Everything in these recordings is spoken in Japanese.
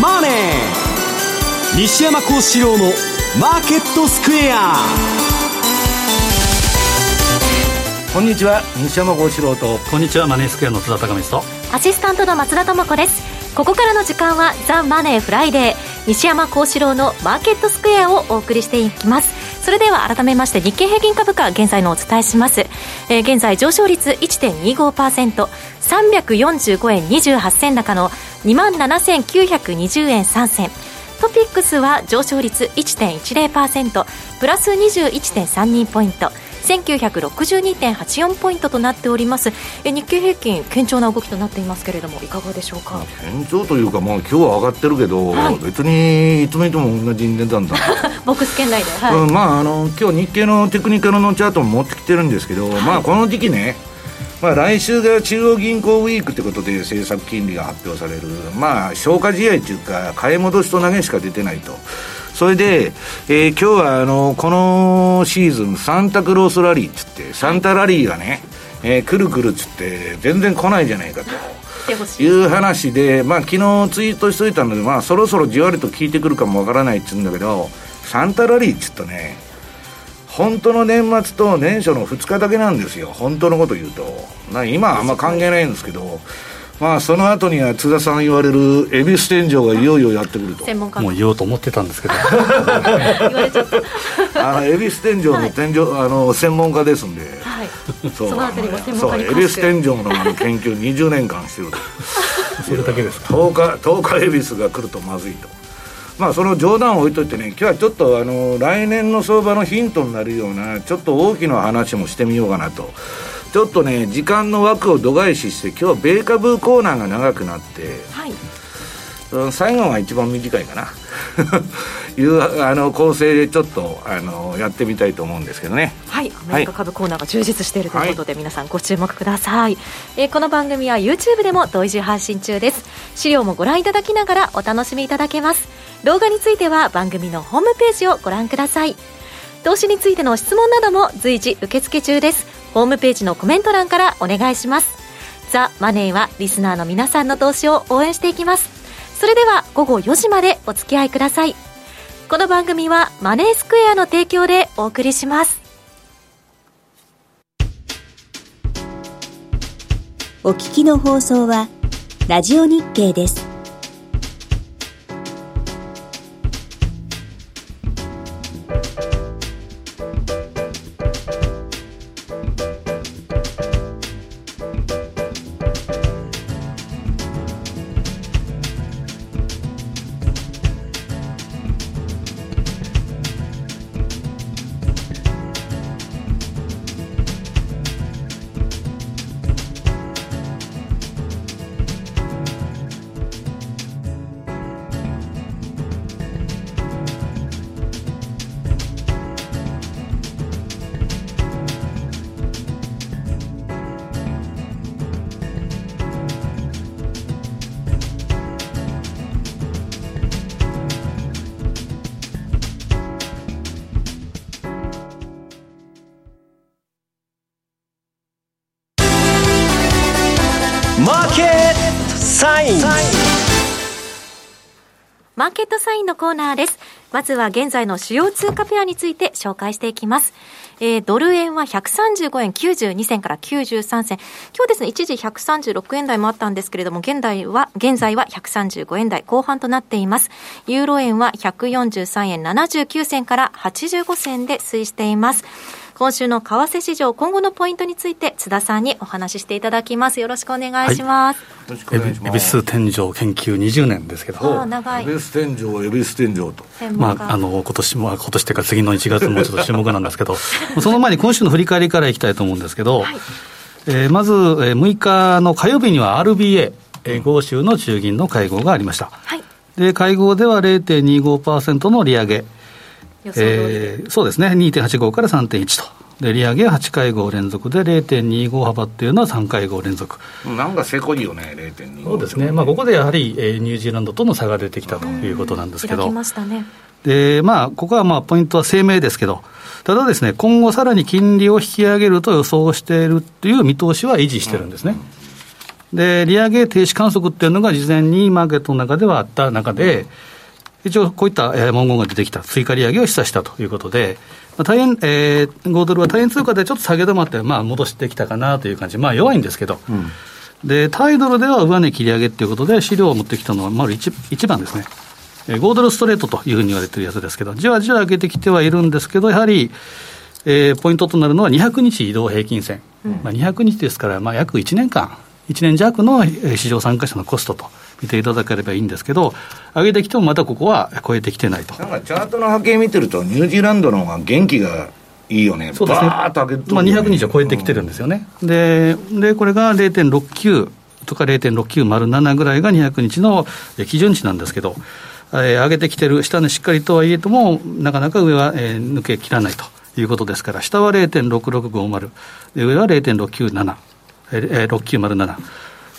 マネー」西山孝四郎の「マーケットスクエア」こんにちは。西山孝四郎と。こんにちは。マネースクエアの津田隆光とアシスタントの松田智子です。ここからの時間はザ・マネーフライデー西山孝四郎のマーケットスクエアをお送りしていきます。それでは改めまして日経平均株価現在のお伝えします、えー、現在上昇率 1.25%345 円28銭高の2万7920円3銭。トピックスは上昇率1.10%プラス21.32ポイント。1962.84ポイントとなっております。え日経平均堅調な動きとなっていますけれどもいかがでしょうか？堅調というか、まあ、今日は上がってるけど、はい、別にいつもいつも同じ値段だ ボックス圏内で、はい。うん、まああの今日日経のテクニカルのチャートも持ってきてるんですけど、はい、まあこの時期ねまあ、来週が中央銀行ウィークということで政策金利が発表される、まあ、消化試合というか、買い戻しと投げしか出てないと。それで、えー、今日はあのこのシーズン、サンタクロースラリーっつって、サンタラリーがね、えー、くるくるっつって、全然来ないじゃないかと。いう話で、まあ昨日ツイートしといたので、まあそろそろじわりと効いてくるかもわからないっつうんだけど、サンタラリーっつったね、本当の年末と年初の2日だけなんですよ、本当のこと言うと。今はあんま関係ないんですけど、まあ、その後には津田さん言われる恵比寿天井がいよいよやってくると。専門家もう言おうと思ってたんですけど。あの恵比寿天井の天井、はい、あの専門家ですんで、はい、そう。そのあたりも専門家に恵比寿天井のあの研究20年間してるとそれだけですか。10日10日恵比寿が来るとまずいとまあその冗談を置いといてね今日はちょっとあの来年の相場のヒントになるようなちょっと大きな話もしてみようかなと。ちょっとね時間の枠を度外視して今日は米株コーナーが長くなって、はい、最後が一番短いかな。いうあの構成でちょっとあのやってみたいと思うんですけどね。はい。アメリカ株コーナーが充実しているということで、はい、皆さんご注目ください、えー、この番組は YouTube でも同時配信中です。資料もご覧いただきながらお楽しみいただけます動画については番組のホームページをご覧ください。投資についての質問なども随時受付中です。ホームページのコメント欄からお願いします。ザ・マネーはリスナーの皆さんの投資を応援していきます。それでは午後4時までお付き合いください。この番組はマネースクエアの提供でお送りします。お聞きの放送はラジオ日経です。コーナーです。まずは現在の主要通貨ペアについて紹介していきます。えー、ドル円は135円92銭から93銭。今日ですね、一時136円台もあったんですけれども、現在は、現在は135円台後半となっています。ユーロ円は143円79銭から85銭で推移しています。今週の為替市場、今後のポイントについて、津田さんにお話ししていただきます。よろしくお願いします。はい、エビス天井研究20年ですけど、あ長い。エビス天井、エビス天井と。まあ、あの、今年も、今年というか次の1月もちょっと注目なんですけど、その前に今週の振り返りからいきたいと思うんですけど、はい、えー、まず、えー、6日の火曜日には RBA、えー、豪州の中銀の会合がありました。はい、で、会合では0.25%の利上げ。えー、そうですね、2.85から3.1と。で利上げは8会合連続で0.25幅っていうのは3会合連続。なんかせこいよね0.25そうですね、まあ、ここでやはり、えー、ニュージーランドとの差が出てきたということなんですけど、まね、でまあ、ここはまあポイントは声明ですけど。ただですね今後さらに金利を引き上げると予想しているという見通しは維持してるんですね、で、利上げ停止観測っていうのが事前にマーケットの中ではあった中で、一応こういった文言が出てきた、追加利上げを示唆したということで、まあ、大変、えー、5ドルは大変通貨でちょっと下げ止まって、まあ、戻してきたかなという感じ、まあ、弱いんですけど、うん、で、タイドルでは上値切り上げということで、資料を持ってきたのは、まず 1, 1番ですね。5ドルストレートというふうに言われてるやつですけど、じわじわ上げてきてはいるんですけど、やはり、えー、ポイントとなるのは200日移動平均線、うん、まあ、200日ですから、まあ、約1年間、1年弱の市場参加者のコストと見ていただければいいんですけど、上げてきてもまたここは超えてきてないと。なんかチャートの波形見てると、ニュージーランドの方が元気がいいよね、そうですね、まあ、200日を超えてきてるんですよね、うん、ででこれが0.69とか0.6907ぐらいが200日の基準値なんですけど、えー、上げてきてる、下値しっかりとはいえとも、なかなか上は、えー、抜けきらないということですから、下は0.6650、上は0.697、えー、6907。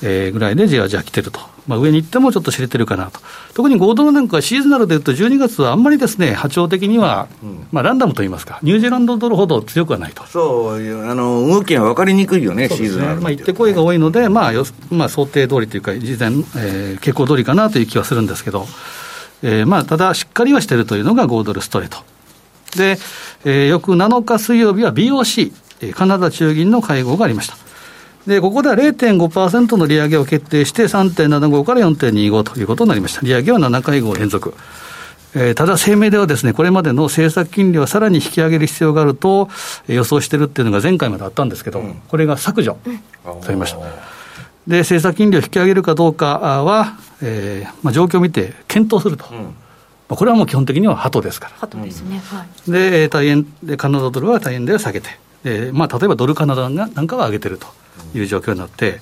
えー、ぐらいでじわじわ来てると、まあ、上に行ってもちょっと知れてるかなと、特に5ドルなんかシーズナルでいうと、12月はあんまりですね、波長的には、うん、まあ、ランダムといいますか、ニュージーランドドルほど強くはないと。そうあの動きが分かりにくいよね、ねシーズナル、まあ、行ってこいが多いので、まあよまあ、想定通りというか、事前、えー、傾向通りかなという気はするんですけど、えーまあ、ただ、しっかりはしてるというのが5ドルストレート。で、えー、翌7日水曜日は BOC、カナダ中銀の会合がありました。で、ここでは0.5%の利上げを決定して、3.75から4.25ということになりました。利上げは7回合連続。えー、ただ声明ではですね、これまでの政策金利はさらに引き上げる必要があると予想してるっていうのが前回まであったんですけど、うん、これが削除されました。で、政策金利を引き上げるかどうかは、えーまあ、状況を見て検討すると。うんまあ、これはもう基本的には鳩ですから。鳩ですね。はい。で、大円で、カナダドルは大円で下げて、えー、まあ、例えばドルカナダなんかは上げてると。いう状況になって、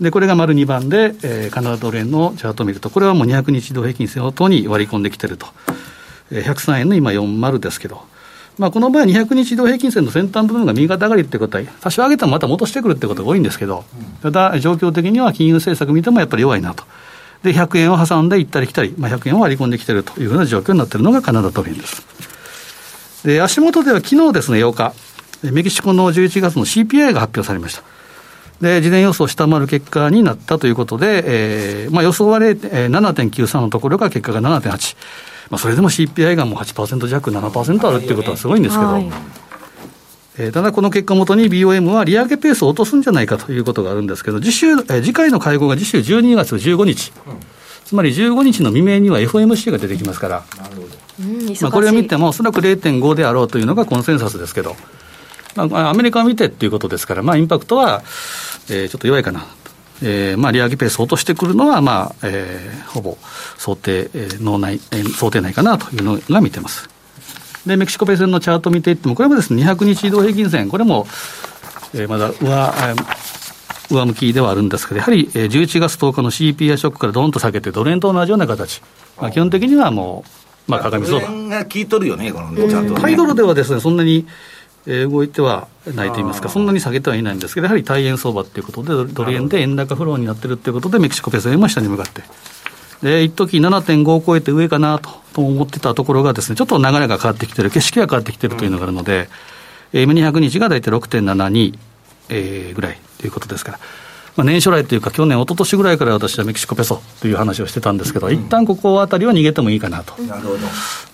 でこれが丸2番で、えー、カナダドル円のチャートを見ると、これはもう200日移動平均線を等に割り込んできてると、えー、103円の今40ですけど、まあ、この場合、200日移動平均線の先端部分が右肩上がりってことは、多少上げてもまた戻してくるってことが多いんですけど、ただ、状況的には金融政策見てもやっぱり弱いなと。で、100円を挟んで行ったり来たり、まあ、100円を割り込んできてるというふうな状況になっているのがカナダドル円です。で、足元では昨日ですね、8日、メキシコの11月の CPI が発表されました。で、事前予想を下回る結果になったということで、えー、まあ予想は7.93のところが結果が7.8。まあそれでも CPI がもう8%弱、7%あるっていうことはすごいんですけど、はい、えー、ただこの結果をもとに BOM は利上げペースを落とすんじゃないかということがあるんですけど、次週、えー、次回の会合が次週12月15日。うん。つまり15日の未明には FOMC が出てきますから、まあ、これを見ても、おそらく0.5であろうというのがコンセンサスですけど、まあ、アメリカを見てっていうことですから、まあ、インパクトは、えー、ちょっと弱いかな。えーまあ、利上げペースを落としてくるのは、まあえー、ほぼ想定、えー、脳内、えー、想定内かなというのが見てます。で、メキシコペースのチャート見ていっても、これもですね、200日移動平均線、これも、えー、まだ上、上向きではあるんですけど、やはり11月10日の CPI ショックからどんと下げて、ドル円と同じような形、まあ、基本的にはもう、まあ、鏡相場。が効いとるよね、このチャート、ね。ハイドルではですね、そんなに、えー、動いてはないと言いますか、そんなに下げてはいないんですけど、やはり大円相場ということで、ドル円で円高フローになってるということで、メキシコペソ円も下に向かって。で、一時7.5を超えて上かなとと思ってたところがですね、ちょっと流れが変わってきてる、景色が変わってきてるというのがあるので、うん、M200 日が大体6.72、えー、ぐらいということですから。まあ、年初来というか、去年、一昨年ぐらいから私はメキシコペソという話をしてたんですけど、うん、一旦ここあたりは逃げてもいいかなと。なるほど。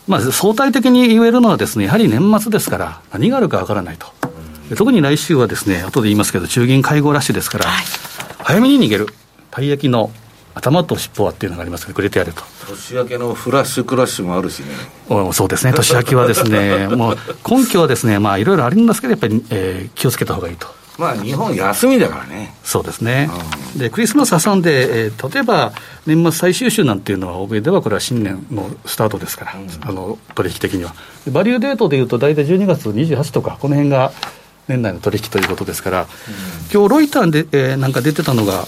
まあ、相対的に言えるのはですね、やはり年末ですから、何があるかわからないと。特に来週はですね、後で言いますけど、中銀会合ラッシュですから、はい、早めに逃げる。たい焼きの頭と尻尾はっていうのがありますけど、くれてやると。年明けのフラッシュクラッシュもあるしね。そうですね、年明けはですね、もう根拠はですね、まあいろいろあるんですけど、やっぱり、えー、気をつけたほうがいいと。まあ、日本休みだからね。そうですね。うん、で、クリスマス挟んで、えー、例えば、年末最終週なんていうのは、欧米ではこれは新年のスタートですから、うん、あの、取引的には。バリューデートでいうと、大体12月28とか、この辺が年内の取引ということですから、うん、今日ロイターで、えー、なんか出てたのが、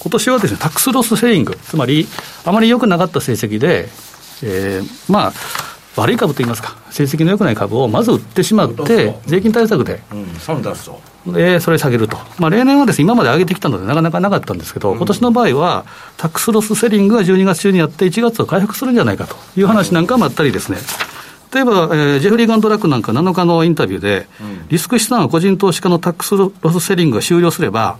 今年はですね、タックスロスセーリング、つまり、あまり良くなかった成績で、えー、まあ、悪い株といいますか、成績の良くない株をまず売ってしまって、税金対策で、うん、でそれ下げると、まあ、例年はです、ね、今まで上げてきたので、なかなかなかったんですけど、うん、今年の場合は、タックスロスセリングが12月中にやって、1月を回復するんじゃないかと。いう話なんかもあったりですね。例えば、えー、ジェフリー・ガンドラックなんか7日のインタビューで、うん、リスク資産は個人投資家のタックスロスセリングが終了すれば、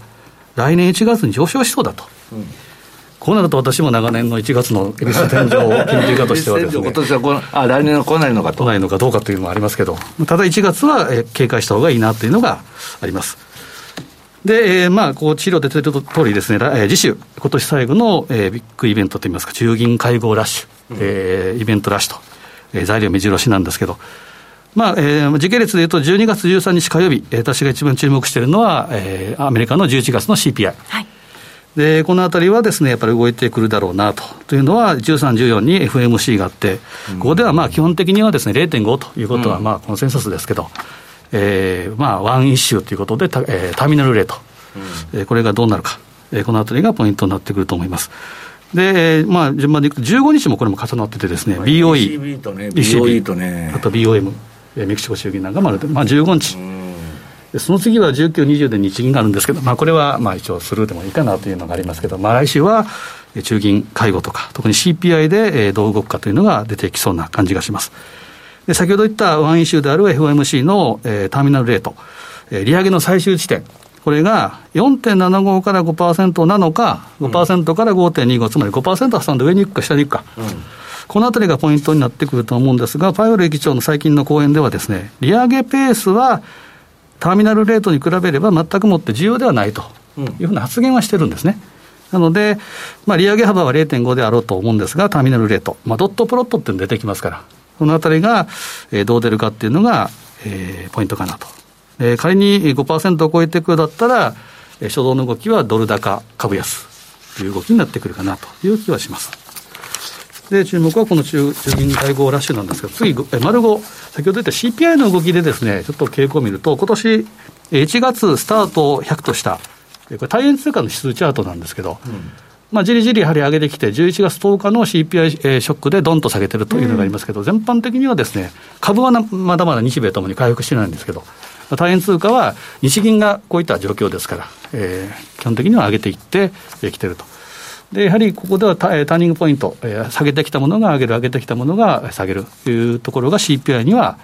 来年1月に上昇しそうだと。うんこうなると私も長年の1月の恵比寿天井金利家としてはですね、今年はこあ来年は来ないのかと。来ないのかどうかというのもありますけど、ただ1月は警戒した方がいいなというのがあります。で、えー、まあ、こう、資料で出てる通りですね、えー、次週、今年最後の、えー、ビッグイベントといいますか、中銀会合ラッシュ、うん、えー、イベントラッシュと、えー、材料目白押しなんですけど、まあ、えー、時系列でいうと、12月13日火曜日、えー、私が一番注目しているのは、えー、アメリカの11月の CPI。はいで、このあたりはですね、やっぱり動いてくるだろうなと。というのは、13、14に FMC があって、ここではまあ基本的にはですね、0.5ということはまあコンセンサスですけど、えー、まあ、ワンイッシュということで、タ,、えー、ターミナルレート、うん、えー、これがどうなるか、えー、このあたりがポイントになってくると思います。で、えー、まあ、順番でいくと、15日もこれも重なっててですね、BOE、ECB とね、BOE とね、あと BOM、メキシコ衆議院なんかもあるまあ、15日。でその次は19、20で日銀があるんですけど、まあ、これはまあ一応スルーでもいいかなというのがありますけど、まあ、来週は中銀介護とか、特に CPI でどう動くかというのが出てきそうな感じがします。で先ほど言ったワンイシューである FOMC の、えー、ターミナルレート、えー、利上げの最終地点、これが4.75から5%なのか、5%から5.25、つまり5%挟んで上に行くか下に行くか。うんこのあたりがポイントになってくると思うんですが、パウエル議長の最近の講演ではですね、利上げペースはターミナルレートに比べれば全くもって重要ではないというふうな発言はしてるんですね。なので、まあ、利上げ幅は0.5であろうと思うんですが、ターミナルレート、まあ、ドットプロットっていうの出てきますから、このあたりが、えー、どう出るかっていうのが、えー、ポイントかなと。えー、仮に5%を超えていくだったら、えー、初動の動きはドル高株安という動きになってくるかなという気はします。で、注目はこの中中銀会合ラッシュなんですが、次、え丸5、先ほど言った CPI の動きでですね、ちょっと傾向を見ると、今年1月スタート100とした、これ、大変通貨の指数チャートなんですけど、うん。まあ、じりじりやはり上げてきて、11月10日の CPI ショックでどんと下げてるというのがありますけど、うん、全般的にはですね、株はまだまだ日米ともに回復してないんですけど、大変通貨は日銀がこういった状況ですから、えー、基本的には上げていってきてると。で、やはりここではターニングポイント、えー、下げてきたものが上げる、上げてきたものが下げるというところが CPI には、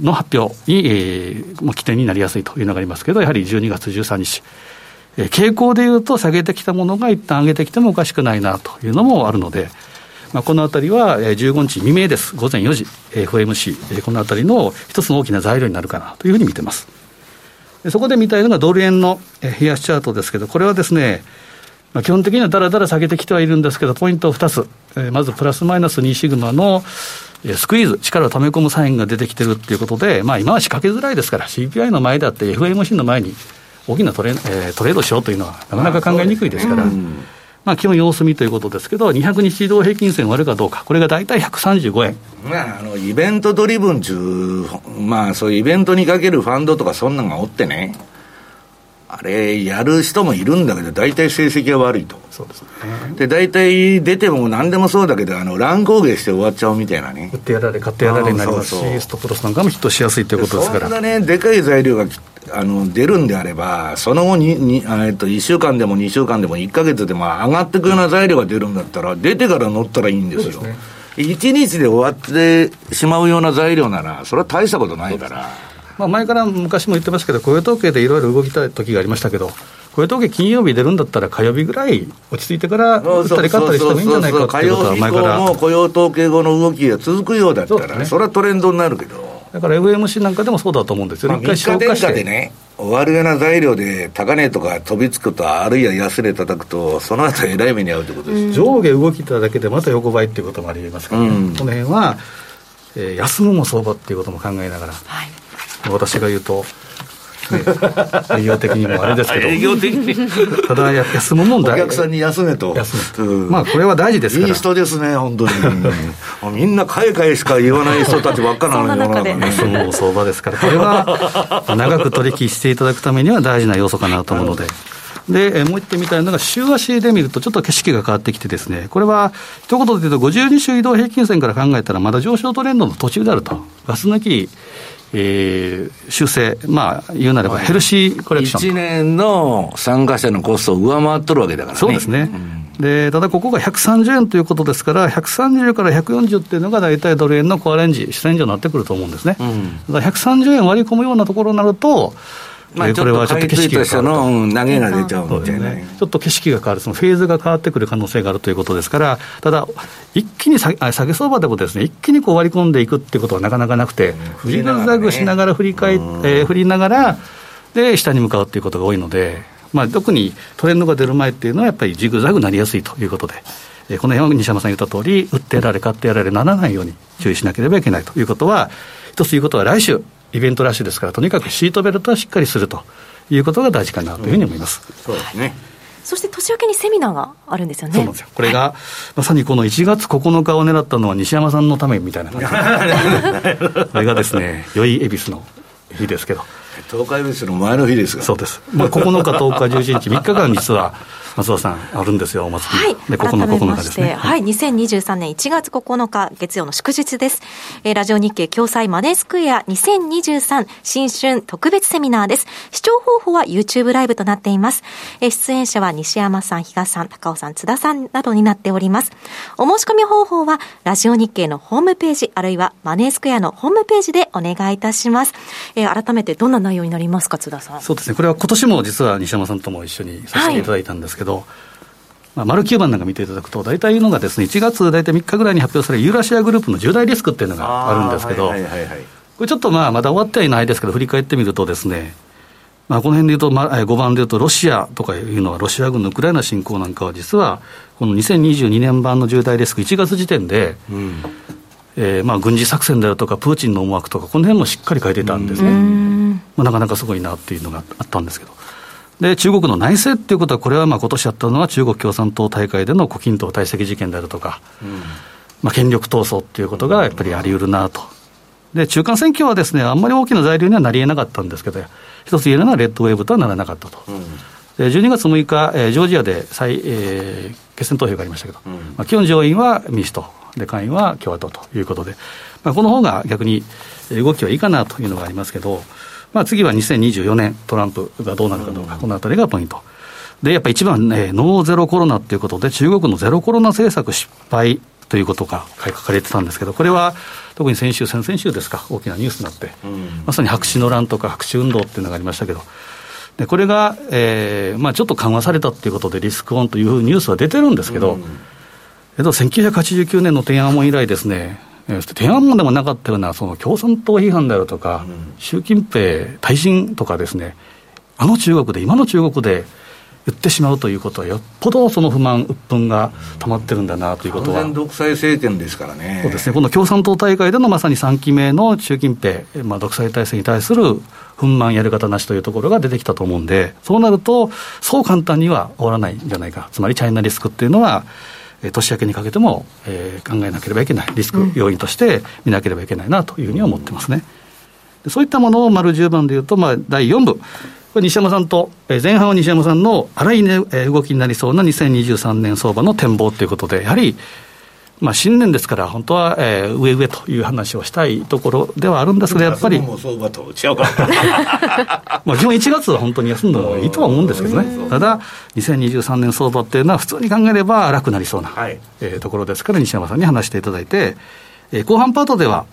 の発表に、えー、起点になりやすいというのがありますけど、やはり12月13日。えー、傾向でいうと、下げてきたものが一旦上げてきてもおかしくないなというのもあるので、まあ、このあたりは15日未明です、午前4時、FMC、このあたりの一つの大きな材料になるかなというふうに見てます。そこで見たいのがドル円の冷やしチャートですけど、これはですね、まあ、基本的にはだらだら下げてきてはいるんですけど、ポイント2つ、えー、まずプラスマイナス2シグマのスクイーズ、力を溜め込むサインが出てきてるっていうことで、まあ、今は仕掛けづらいですから、CPI の前だって FMC の前に大きなトレ,、えー、トレードしようというのは、なかなか考えにくいですから。まあ、基本様子見ということですけど、200日移動平均線割るかどうか、これが大体135円。まあ、あのイベントドリブン中、まあ、そういうイベントにかけるファンドとか、そんなのがおってね、あれ、やる人もいるんだけど、大体成績が悪いと。そうですね。で、大体出ても何でもそうだけど、あの、乱高下して終わっちゃうみたいなね。売ってやられ、買ってやられになりますし、そうそうストップロスなんかもヒットしやすいということですから。そんなね、でかい材料があの出るんであれば、その後にに、えっと、1週間でも2週間でも1か月でも上がっていくような材料が出るんだったら、出てから乗ったらいいんですよ。1日で終わってしまうような材料なら、それは大したことないから。まあ、前から昔も言ってますけど、雇用統計でいろいろ動きた時がありましたけど、雇用統計金曜日出るんだったら、火曜日ぐらい落ち着いてから打ったり勝ったりしてもいいんじゃないかっていうことは前から。も雇用統計後の動きが続くようだったら、そ,、ね、それはトレンドになるけど。だから FMC なんかでもそうだと思うんですよ、ね、一回消化して。でね、終わるような材料で高値とか飛びつくと、あるいは安値叩くと、その後えらい目に遭うってことです、上下動きただけでまた横ばいっていうこともありえますからね、うん、この辺は、えー、休むも相場っていうことも考えながら。はい私が言うと、ね、営業的にもあれですけど、営業的に。ただ休むもんだお客さんに休めと、休む、うん、まあこれは大事ですから。いい人ですね、本当に、みんな買い買いしか言わない人たちばっかなのに、休むも相場ですから、これは長く取引していただくためには大事な要素かなと思うので。で、もう一点みたいなのが、週足で見ると、ちょっと景色が変わってきてですね、これは、一言で言うと、52週移動平均線から考えたら、まだ上昇トレンドの途中であると。ガス抜きえー、修正、まあ、言うなればヘルシーコレクション。1年の参加者のコストを上回っとるわけだからね。そうですね。うん、で、ただここが130円ということですから、130から140っていうのが大体ドル円のコアレンジ、主戦場になってくると思うんですね。うん、だから130円割り込むようなところになると、まあ、これはちょっと景色が変わると。投げが出ちゃうみたいな、ね、ちょっと景色が変わる、そのフェーズが変わってくる可能性があるということですから、ただ、一気に下げ相場でもです、ね、一気にこう割り込んでいくっていうことはなかなかなくて、振りザグしながら振り返、えー、振りながら、で、下に向かうっていうことが多いので、まあ、特にトレンドが出る前っていうのは、やっぱりジグザグなりやすいということで。えこの辺は西山さん言った通り、売ってやられ、買ってやられならないように注意しなければいけないということは、一つ言うことは、来週、イベントラッシュですから、とにかくシートベルトはしっかりするということが大事かなというふうに思います。うん、そうですねそして年明けにセミナーがあるんですよね。そうなんですよ。これが、まさにこの1月9日を狙ったのは西山さんのためみたいな感じ これがですね、良い恵比寿の日ですけど。東海恵比寿の前の日ですが。そうです。まあ、9日、10日、11日、3日間実は、松田さん、あるんですよ、お祭り。はい。で、ここの9日ですね。はい。2023年1月9日、月曜の祝日です。えー、ラジオ日経共催マネースクエア2023新春特別セミナーです。視聴方法は YouTube ライブとなっています。えー、出演者は西山さん、東さん、高尾さん、津田さんなどになっております。お申し込み方法は、ラジオ日経のホームページ、あるいはマネースクエアのホームページでお願いいたします。えー、改めてどんな内容になりますか、津田さん。そうですね。これは今年も実は西山さんとも一緒にさせていただいたんですけど、はいまあ、丸9番なんか見ていただくと、大体いうのがですね、1月大体3日ぐらいに発表されるユーラシアグループの重大リスクっていうのがあるんですけど、これちょっとまあまだ終わってはいないですけど、振り返ってみるとですね、まあ、この辺でいうと、まあ、5番でいうと、ロシアとかいうのは、ロシア軍のウクライナ侵攻なんかは、実は、この2022年版の重大リスク、1月時点で、うん、えー、まあ軍事作戦であるとか、プーチンの思惑とか、この辺もしっかり書いてたんですね、まあ、なかなかすごいなっていうのがあったんですけど。で中国の内政っていうことは、これはまあ今年やったのは中国共産党大会での胡錦涛退席事件であるとか、うん、まあ、権力闘争っていうことがやっぱりあり得るなと。で中間選挙はですねあんまり大きな材料にはなり得なかったんですけど、一つ言えるのはレッドウェーブとはならなかったと。うんで12月6日、えー、ジョージアで再、えー、決選投票がありましたけど、うん、まあ、基本上院は民主党、で下院は共和党ということで、まあ、この方が逆に動きはいいかなというのがありますけど、まあ、次は2024年、トランプがどうなるかどうか、このあたりがポイント。で、やっぱり一番ね、ノーゼロコロナっていうことで、中国のゼロコロナ政策失敗ということが書かれてたんですけど、これは特に先週、先々週ですか、大きなニュースになって、まさに白紙の乱とか白紙運動っていうのがありましたけど、でこれが、えーまあ、ちょっと緩和されたっていうことで、リスクオンというニュースは出てるんですけど、えっと、1989年の天安門以来ですね、天安門でもなかったようなその共産党批判であるとか、うん、習近平退陣とかですね、あの中国で、今の中国で言ってしまうということは、よっぽどその不満、鬱憤が溜まってるんだなということは。完全独裁政権ですからね。そうですね、この共産党大会でのまさに3期目の習近平、まあ、独裁体制に対する憤懣やり方なしというところが出てきたと思うんで、そうなると、そう簡単には終わらないんじゃないか、つまりチャイナリスクっていうのは、年明けにかけても、えー、考えなければいけない、リスク要因として見なければいけないなというふうには思ってますね。でそういったものを丸10番でいうと、まあ、第4部、これ西山さんと、えー、前半は西山さんの荒い、ね、動きになりそうな2023年相場の展望ということで、やはりまあ、新年ですから、本当は、えー、上上という話をしたいところではあるんですけど、やっぱり、まあ、基本1月は本当に休んだ方がいいとは思うんですけどね、ただ、2023年相場っていうのは、普通に考えれば楽になりそうな、はい、えー、ところですから、西山さんに話していただいて、えー、後半パートでは、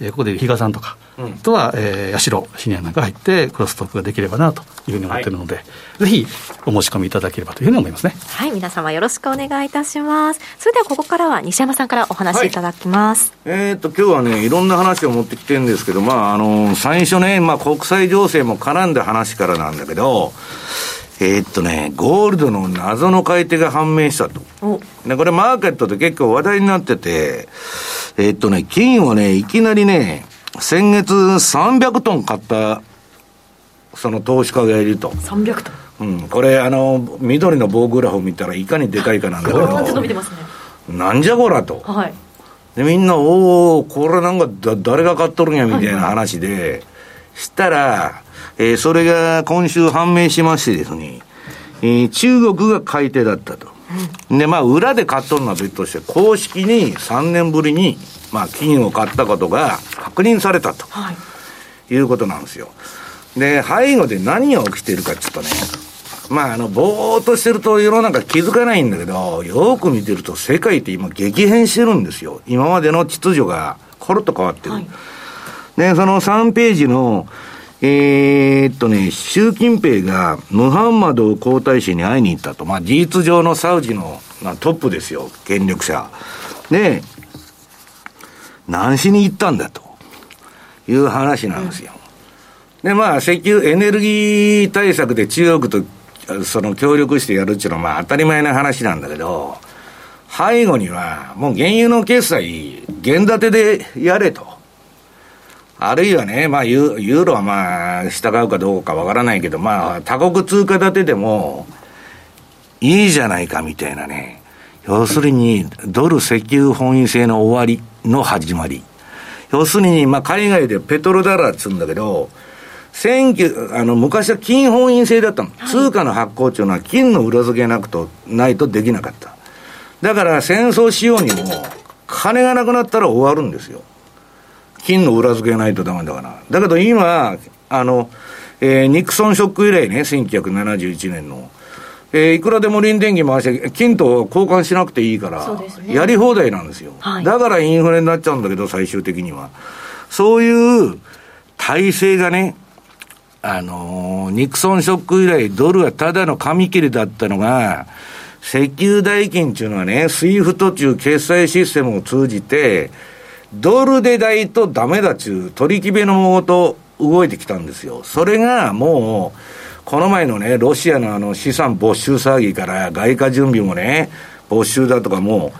えー、ここで比嘉さんとか、うん、とは、えー、八代シニアなんか入って、クロストークができればなというふうに思っているので、はい、ぜひお申し込みいただければというふうに思いますね。はい、皆様よろしくお願いいたします。それではここからは西山さんからお話しいただきます。はい、えっ、と、今日はね、いろんな話を持ってきてるんですけど、まあ、あの、最初ね、まあ、国際情勢も絡んだ話からなんだけど、えー、っとね、ゴールドの謎の買い手が判明したと。で、これマーケットで結構話題になってて、えー、っとね、金をね、いきなりね、先月300トン買った、その投資家がいると。300トンうん、これ、あの、緑の棒グラフを見たらいかにでかいかなんだけど。伸びてますね。なんじゃこらと。はい。で、みんな、おおこれなんかだ、誰が買っとるんや、みたいな話で、はいはい、したら、えー、それが今週判明しましてですね、えー、中国が買い手だったと。で、まあ、裏で買っとるのは別として、公式に3年ぶりに、まあ、金を買ったことが確認されたと、はい、いうことなんですよ。で、背後で何が起きてるかちょっとね、まあ、あの、ぼーっとしてると世の中気づかないんだけど、よく見てると世界って今激変してるんですよ。今までの秩序がコロッと変わってる。はい、で、その3ページの、えー、っとね、習近平がムハンマド皇太子に会いに行ったと。まあ、事実上のサウジの、まあ、トップですよ、権力者。で、何しに行ったんだという話なんですよ。で、まあ、石油、エネルギー対策で中国とその協力してやるっていうのはまあ当たり前な話なんだけど、背後にはもう原油の決済、原建てでやれと。あるいはね、まあユ、ユーロはまあ、従うかどうかわからないけど、まあ、多国通貨建てでも、いいじゃないかみたいなね。要するに、ドル石油本位制の終わりの始まり。要するに、まあ、海外でペトロダラーっつうんだけど、あの、昔は金本位制だったの。はい、通貨の発行っていうのは金の裏付けなくと、ないとできなかった。だから戦争しようにも、金がなくなったら終わるんですよ。金の裏付けないとダメだから。だけど今、あの、えー、ニクソンショック以来ね、1971年の。えー、いくらでも臨電機回して、金と交換しなくていいから、ね、やり放題なんですよ、はい、だからインフレになっちゃうんだけど、最終的には。そういう体制がね、あのー、ニクソンショック以来、ドルはただの紙切れだったのが、石油代金っていうのはね、 SWIFT ちゅう決済システムを通じて、ドルでないとダメだちゅう取り決めのもと動いてきたんですよ。それがもう、この前のね、ロシアのあの資産没収騒ぎから外貨準備もね、没収だとかもう、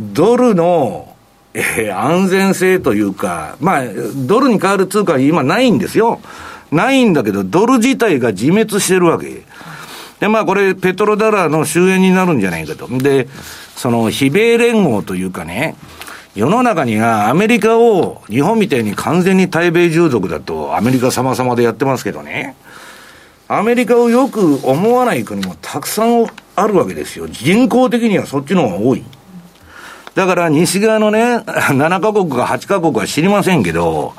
ドルの、えー、安全性というか、まあ、ドルに代わる通貨は今ないんですよ。ないんだけど、ドル自体が自滅してるわけ。で、まあこれ、ペトロダラーの終焉になるんじゃないかと。で、その、非米連合というかね、世の中にはアメリカを日本みたいに完全に対米従属だとアメリカ様々でやってますけどね。アメリカをよく思わない国もたくさんあるわけですよ。人口的にはそっちの方が多い。だから西側のね、7カ国か8カ国は知りませんけど、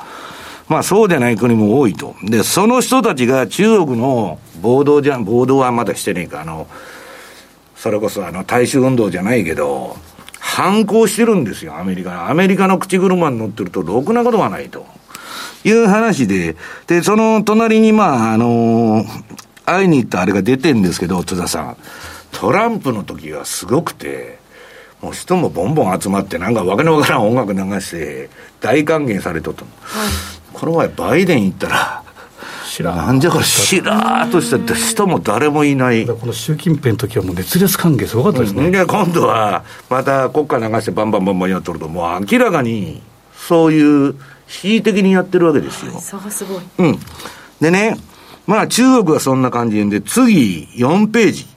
まあそうでない国も多いと。で、その人たちが中国の暴動じゃ、暴動はまだしてねえか、あの、それこそあの大衆運動じゃないけど、反抗してるんですよ、アメリカ。アメリカの口車に乗ってると、ろくなことがないと。いう話で、で、その隣に、まあ、あのー、会いに行ったあれが出てんですけど、津田さん。トランプの時はすごくて、もう人もボンボン集まって、なんかわけのわからん音楽流して、大歓迎されとったの。はい、この前、バイデン行ったら、なんじゃこれ、しらーっとした人も誰もいない。この習近平の時はもう熱烈歓迎すごかったですね。で、今度は、また国家流してバンバンバンバンやっとると、もう明らかに、そういう、恣意的にやってるわけですよ。そうすごい。うん。でね、まあ中国はそんな感じで、次、4ページ。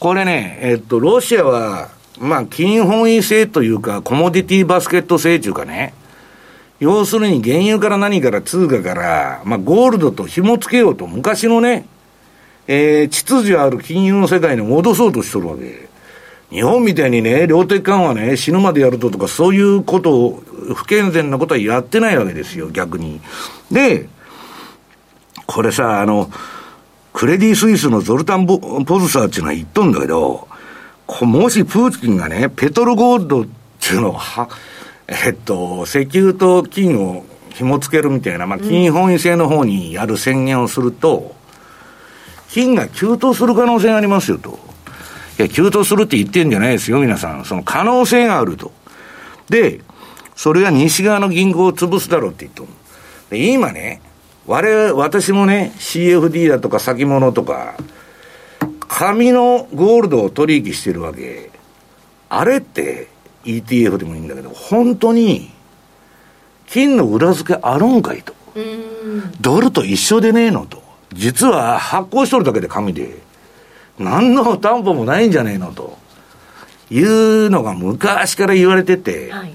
これね、えっと、ロシアは、まあ、金本位制というか、コモディティバスケット制というかね、要するに原油から何から通貨から、まあ、ゴールドと紐付けようと、昔のね、えー、秩序ある金融の世界に戻そうとしとるわけ。日本みたいにね、量的緩和ね、死ぬまでやるととか、そういうことを、不健全なことはやってないわけですよ、逆に。で、これさ、あの、クレディ・スイスのゾルタン・ポズサーっていうのは言っとんだけど、もしプーチンがね、ペトロゴールドっていうのをは、えっと、石油と金を紐付けるみたいな、まあ、金本位制の方にやる宣言をすると、金が急騰する可能性がありますよと。いや、急騰するって言ってんじゃないですよ、皆さん。その可能性があると。で、それが西側の銀行を潰すだろうって言っとる。で、今ね、我々、私もね、CFD だとか先物とか、紙のゴールドを取引してるわけ。あれって、ETF でもいいんだけど、本当に、金の裏付けあるんかいと。ドルと一緒でねえのと。実は発行しとるだけで紙で、何の担保もないんじゃねえのと。いうのが昔から言われてて、はい、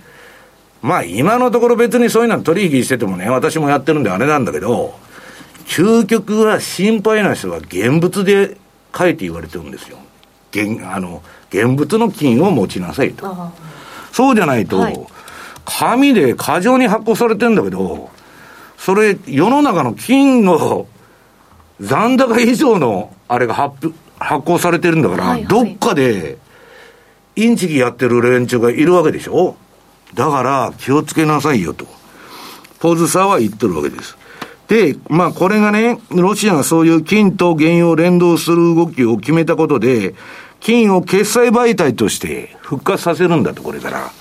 まあ今のところ別にそういうの取引しててもね、私もやってるんであれなんだけど、究極は心配な人は現物で書いて言われてるんですよ。現あの現物の金を持ちなさいと。そうじゃないと、はい、紙で過剰に発行されてんだけど、それ、世の中の金の残高以上のあれが発発行されてるんだから、はいはい、どっかで、インチキやってる連中がいるわけでしょ？だから気をつけなさいよと。ポーズさは言ってるわけです。で、まあこれがね、ロシアがそういう金と原油を連動する動きを決めたことで、金を決済媒体として復活させるんだと、これから。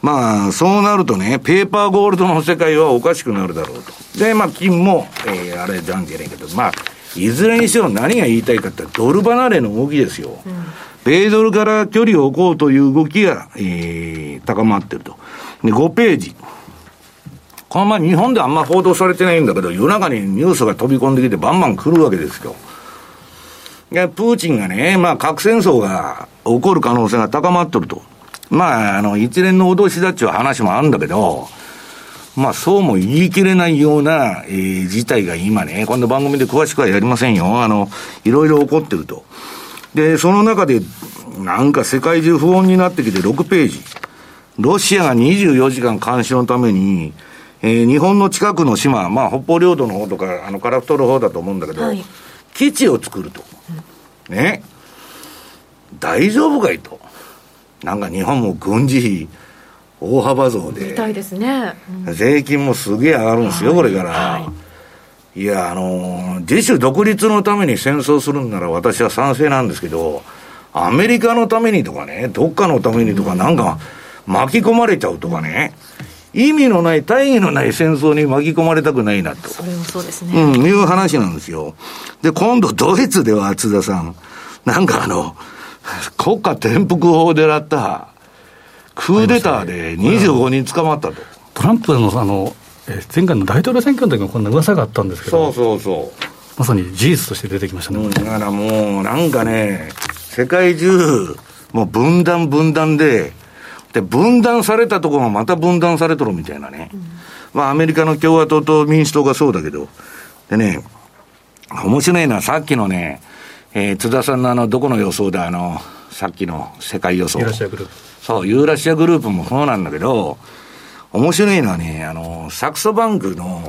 まあ、そうなるとね、ペーパーゴールドの世界はおかしくなるだろうと。で、まあ、金も、えー、あれじゃんじゃねえけど、まあ、いずれにしろ何が言いたいかってドル離れの動きですよ。うん、米ドルから距離を置こうという動きが、えー、高まってると。で、5ページ。このまま日本であんま報道されてないんだけど、夜中にニュースが飛び込んできてバンバン来るわけですよ。プーチンがね、まあ核戦争が起こる可能性が高まっとると。まあ、あの、一連の脅しだっちゅう話もあるんだけど、まあ、そうも言い切れないような、えー、事態が今ね、この番組で詳しくはやりませんよ。あの、いろいろ起こってると。で、その中で、なんか世界中不穏になってきて6ページ。ロシアが24時間監視のために、えー、日本の近くの島、まあ、北方領土の方とか、あの、カラフトル方だと思うんだけど、はい、基地を作ると。ね。大丈夫かいと。なんか日本も軍事費、大幅増で。みたいですね。うん、税金もすげえ上がるんですよ、はい、これから。はい、いや、あのー、自主独立のために戦争するんなら私は賛成なんですけど、アメリカのためにとかね、どっかのためにとか、なんか巻き込まれちゃうとかね、意味のない、大義のない戦争に巻き込まれたくないなと。それもそうですね。うん、いう話なんですよ。で、今度ドイツでは津田さん、なんかあの、国家転覆法を狙ったクーデターで25人捕まったと。トランプのあの前回の大統領選挙の時もこんな噂があったんですけど、そうそうそう。まさに事実として出てきましたね。うん、だからもう、なんかね、世界中、もう分断分断で、で、分断されたところがまた分断されとるみたいなね。うん、まあ、アメリカの共和党と民主党がそうだけど、でね、面白いのはさっきのね、えー、津田さんのあの、どこの予想だ、あの、さっきの世界予想。ユーラシアグループ。そう、ユーラシアグループもそうなんだけど、面白いのはね、あの、サクソバンクの、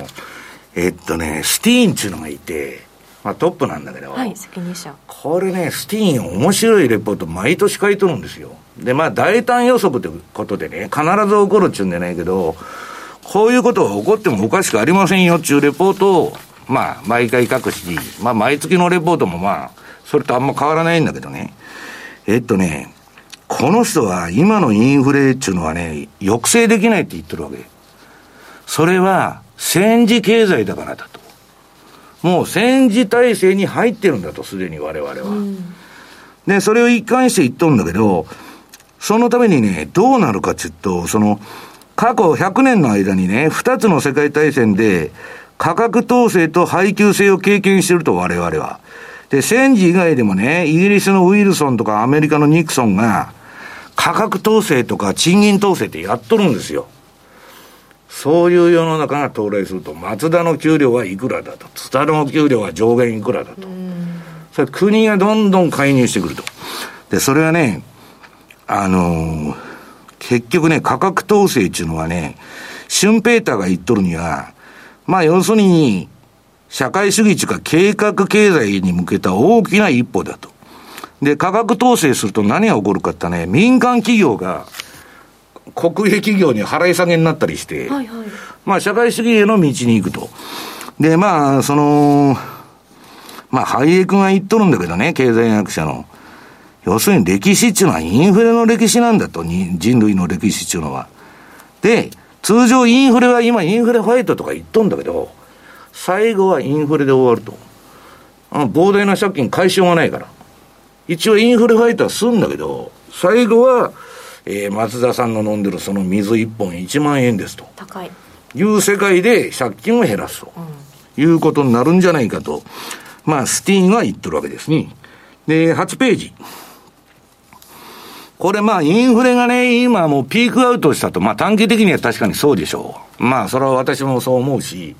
えっとね、スティーンっていうのがいて、まあトップなんだけど、はい、責任者。これね、スティーン面白いレポート毎年書いとるんですよ。で、まあ大胆予測ってことでね、必ず起こるっちゅうんじゃないけど、こういうことが起こってもおかしくありませんよっていうレポートを、まあ毎回書くし、まあ毎月のレポートもまあ、それとあんま変わらないんだけどね。えっとね、この人は今のインフレっていうのはね、抑制できないって言ってるわけ。それは戦時経済だからだと。もう戦時体制に入ってるんだと、すでに我々は。うん、で、それを一貫して言っとるんだけど、そのためにね、どうなるかっていうと、その、過去100年の間にね、二つの世界大戦で、価格統制と配給制を経験してると、我々は。で、戦時以外でもね、イギリスのウィルソンとかアメリカのニクソンが、価格統制とか賃金統制ってやっとるんですよ。そういう世の中が到来すると、松田の給料はいくらだと、津田の給料は上限いくらだと。それ国がどんどん介入してくると。で、それはね、あのー、結局ね、価格統制っていうのはね、シュンペーターが言っとるには、まあ要するに、社会主義というか計画経済に向けた大きな一歩だと。で、価格統制すると何が起こるかってね、民間企業が国営企業に払い下げになったりして、はいはい、まあ社会主義への道に行くと。で、まあ、その、まあ、ハイエクが言っとるんだけどね、経済学者の。要するに歴史っていうのはインフレの歴史なんだと、人類の歴史っていうのは。で、通常インフレは今インフレファイトとか言っとんだけど、最後はインフレで終わると。あ膨大な借金解消がないから。一応インフレファイトはすんだけど、最後は、えー、松田さんの飲んでるその水一本1万円ですと。高い。いう世界で借金を減らすと。うん、いうことになるんじゃないかと。まあ、スティーンは言ってるわけですね。で、8ページ。これまあ、インフレがね、今もうピークアウトしたと。まあ、短期的には確かにそうでしょう。まあ、それは私もそう思うし。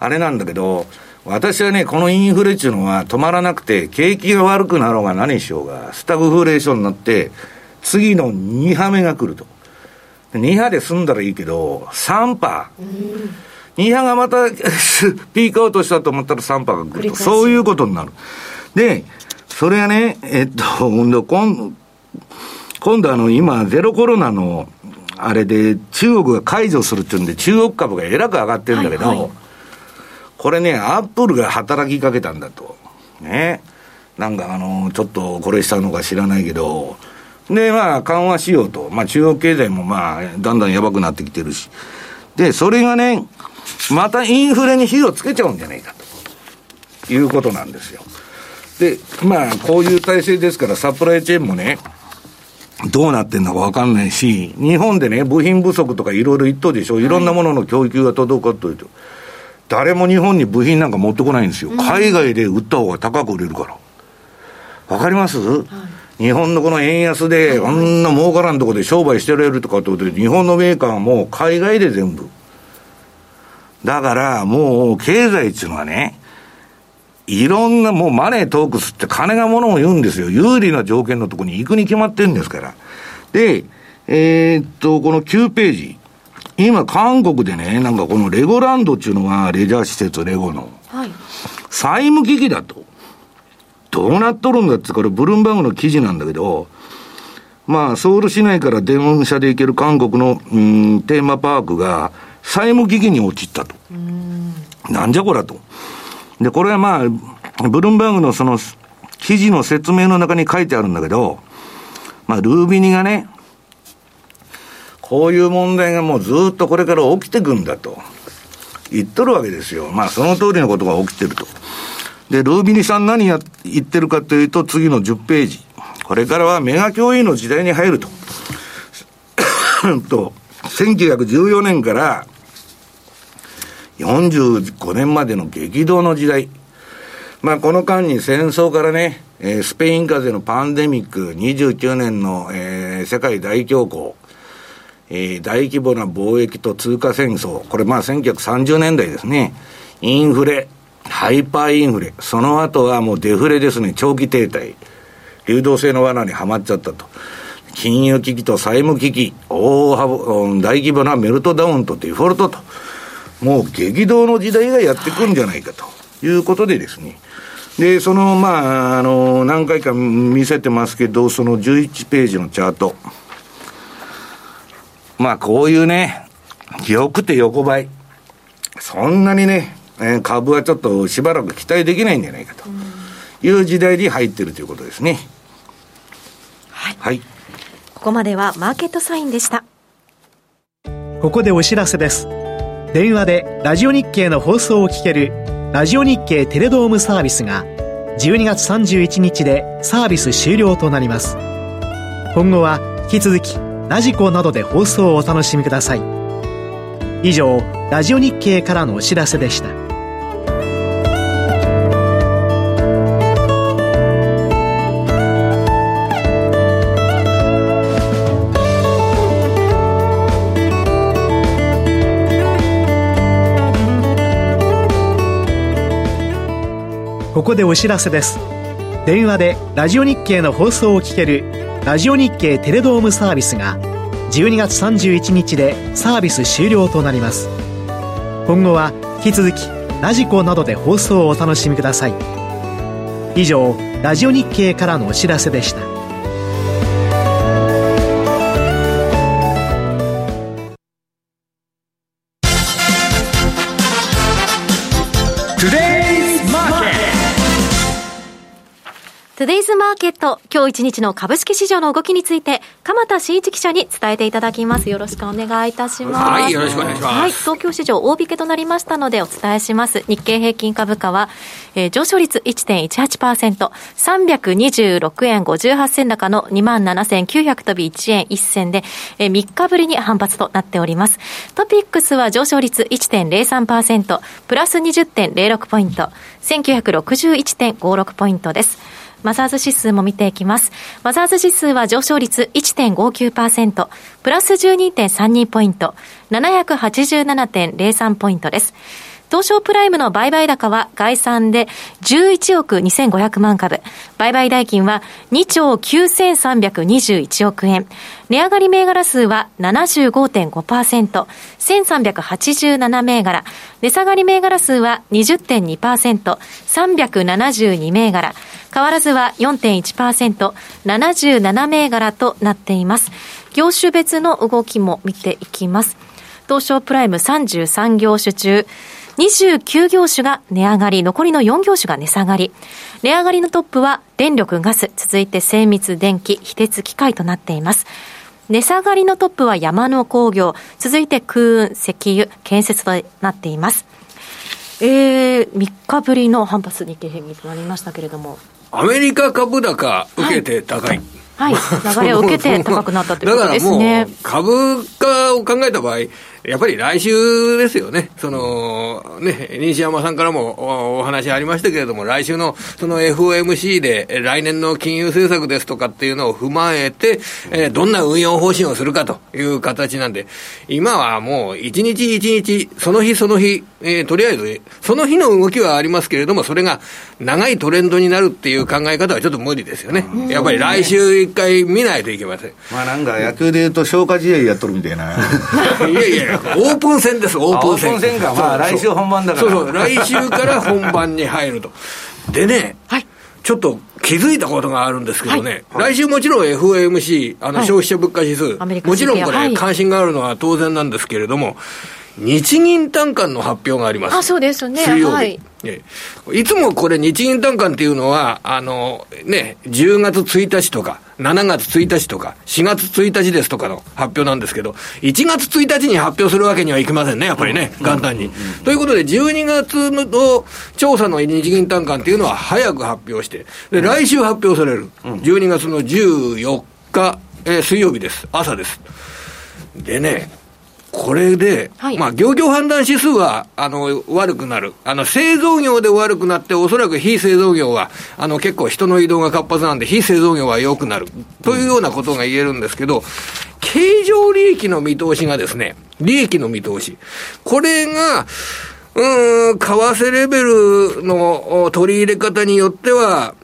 あれなんだけど、私はね、このインフレっていうのは止まらなくて、景気が悪くなろうが何しようが、スタグフレーションになって、次の2波目が来ると。2波で済んだらいいけど、3波。2波がまた ピークアウトしたと思ったら3波が来ると。そういうことになる。で、それはね、えっと、今今度あの、今、ゼロコロナの、あれで、中国が解除するっていうんで、中国株がえらく上がってるんだけど、はいはいこれね、アップルが働きかけたんだと。ね。なんかあの、ちょっとこれしたのか知らないけど、で、まあ、緩和しようと。まあ、中国経済もまあ、だんだんやばくなってきてるし。で、それがね、またインフレに火をつけちゃうんじゃないかと。いうことなんですよ。で、まあ、こういう体制ですから、サプライチェーンもね、どうなってんのかわかんないし、日本でね、部品不足とかいろいろ言っとるでしょ、いろんなものの供給が届かっとると。誰も日本に部品なんか持ってこないんですよ。海外で売った方が高く売れるから。わかります、はい、日本のこの円安で、あんな儲からんとこで商売してられるとかってことで、日本のメーカーはもう海外で全部。だから、もう、経済っていうのはね、いろんな、もうマネートークスって金がものを言うんですよ。有利な条件のところに行くに決まってるんですから。で、えー、っと、この9ページ。今、韓国でね、なんかこのレゴランドっていうのが、レジャー施設、レゴの。はい。債務危機だと。どうなっとるんだって、これ、ブルームバーグの記事なんだけど、まあ、ソウル市内から電車で行ける韓国の、うん、テーマパークが、債務危機に陥ったと。なんじゃこらと。で、これはまあ、ブルームバーグのその、記事の説明の中に書いてあるんだけど、まあ、ルービニがね、こういう問題がもうずっとこれから起きてくんだと言っとるわけですよ。まあ、その通りのことが起きてると。で、ルービニさん何や言ってるかというと、次の10ページ。これからはメガ教員の時代に入ると。と、1914年から45年までの激動の時代。まあ、この間に戦争からね、えー、スペイン風邪のパンデミック、29年の、えー、世界大恐慌、えー、大規模な貿易と通貨戦争、これまあ1930年代ですね、インフレ、ハイパーインフレ、その後はもうデフレですね、長期停滞、流動性の罠にはまっちゃったと。金融危機と債務危機、大幅大規模なメルトダウンとデフォルトと。もう激動の時代がやってくるんじゃないかということでですね、で、その、まあ、あの、何回か見せてますけど、その11ページのチャート。まあ、こういうね、よくて横ばい。そんなにね、株はちょっとしばらく期待できないんじゃないかという時代に入ってるということですね。はい。はい。ここまではマーケットサインでした。ここでお知らせです。電話でラジオ日経の放送を聞けるラジオ日経テレドームサービスが12月31日でサービス終了となります。今後は引き続きラジコなどで放送をお楽しみください。以上、ラジオ日経からのお知らせでした。ここでお知らせです。電話でラジオ日経の放送を聞けるラジオ日経テレドームサービスが12月31日でサービス終了となります。今後は引き続きラジコなどで放送をお楽しみください。以上ラジオ日経からのお知らせでした。マーケット、今日一日の株式市場の動きについて、鎌田新一記者に伝えていただきます。よろしくお願いいたします。はい、よろしくお願いします。はい、東京市場大引けとなりましたのでお伝えします。日経平均株価は、えー、上昇率1.18%、326円58銭高の27,900飛び1円1銭で、えー、3日ぶりに反発となっております。トピックスは上昇率1.03%、プラス20.06ポイント、1961.56ポイントです。マザーズ指数も見ていきます。マザーズ指数は上昇率1.59%、プラス12.32ポイント、787.03ポイントです。東証プライムの売買高は概算で11億2500万株。売買代金は2兆9321億円。値上がり銘柄数は75.5%。1387銘柄。値下がり銘柄数は20.2%。372銘柄。変わらずは4.1%、77銘柄となっています。業種別の動きも見ていきます。東証プライム33業種中、29業種が値上がり、残りの4業種が値下がり。値上がりのトップは電力、ガス、続いて精密電機、非鉄機械となっています。値下がりのトップは山の工業、続いて空運、石油、建設となっています。えー、3日ぶりの反発日経平均となりましたけれども。アメリカ株高受けて高い。はいはい、流れを受けて高くなったということですね。だからもう、株価を考えた場合、やっぱり来週ですよね。その、ね、西山さんからもお話ありましたけれども、来週のその FOMC で来年の金融政策ですとかっていうのを踏まえて、えー、どんな運用方針をするかという形なんで、今はもう一日一日、その日その日、えー、とりあえず、その日の動きはありますけれども、それが長いトレンドになるっていう考え方はちょっと無理ですよね。やっぱり来週一回見ないといけません。まあなんか野球で言うと消化試合やっとるみたいな。いやいや、オープン戦です、オープン戦。オープン戦か、まあ来週本番だから。そうそう、来週から本番に入ると。でね、はい、ちょっと気づいたことがあるんですけどね、はい、来週もちろん FOMC、あの消費者物価指数、はい、もちろんこれ、関心があるのは当然なんですけれども、日銀短観の発表があります。あ、そうですね。はい。いつもこれ日銀短観っていうのは、あの、ね、10月1日とか、7月1日とか、4月1日ですとかの発表なんですけど、1月1日に発表するわけにはいきませんね、やっぱりね、簡単に。ということで、12月の調査の日銀短観っていうのは早く発表して、で、来週発表される。12月の14日、えー、水曜日です。朝です。でね、これで、はい、まあ、業況判断指数は、あの、悪くなる。あの、製造業で悪くなって、おそらく非製造業は、あの、結構人の移動が活発なんで、非製造業は良くなる。というようなことが言えるんですけど、経常利益の見通しがですね、利益の見通し。これが、うん、為替レベルの取り入れ方によっては、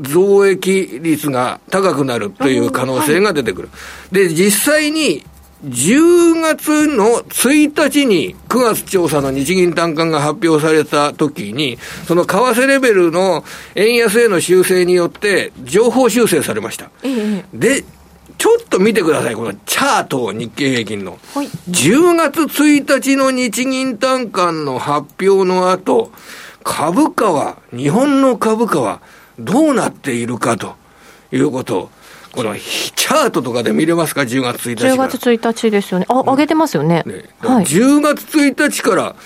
増益率が高くなるという可能性が出てくる。で、実際に10月の1日に9月調査の日銀短観が発表された時に、その為替レベルの円安への修正によって情報修正されました。で、ちょっと見てください、このチャートを日経平均の。はい、10月1日の日銀短観の発表の後、株価は、日本の株価はどうなっているかということを、このチャートとかで見れますか、10月1日から。10月1日ですよね。あ、上げてますよね。ねはい、10月1日から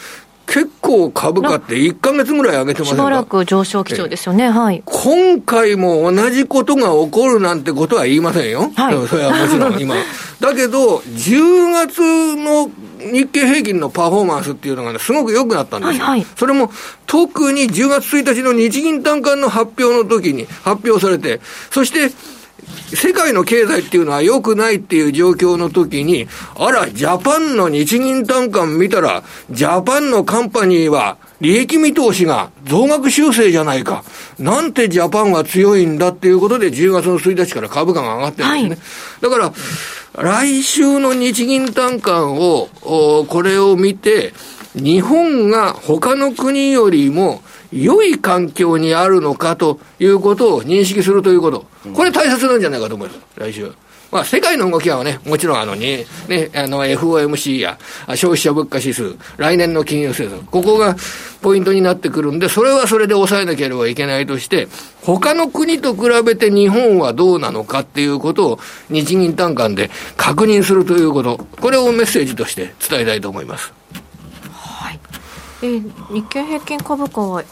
結構株価って1か月ぐらい上げてますしばらく上昇基調ですよね、はい。今回も同じことが起こるなんてことは言いませんよ。はい。それはもちろん今。だけど、10月の日経平均のパフォーマンスっていうのがね、すごく良くなったんですよ。はいはい、それも、特に10月1日の日銀短観の発表の時に発表されて、そして、世界の経済っていうのは良くないっていう状況の時に、あら、ジャパンの日銀単価見たら、ジャパンのカンパニーは利益見通しが増額修正じゃないか。なんてジャパンは強いんだっていうことで10月の1日から株価が上がってるんですね。はい、だから、来週の日銀単価を、これを見て、日本が他の国よりも良い環境にあるのかということを認識するということ。これ大切なんじゃないかと思います、来週。まあ、世界の動きはね、もちろんあのね、ね、あの FOMC や消費者物価指数、来年の金融政策、ここがポイントになってくるんで、それはそれで抑えなければいけないとして、他の国と比べて日本はどうなのかっていうことを日銀短観で確認するということ、これをメッセージとして伝えたいと思います。はい。えー、日経平均株価は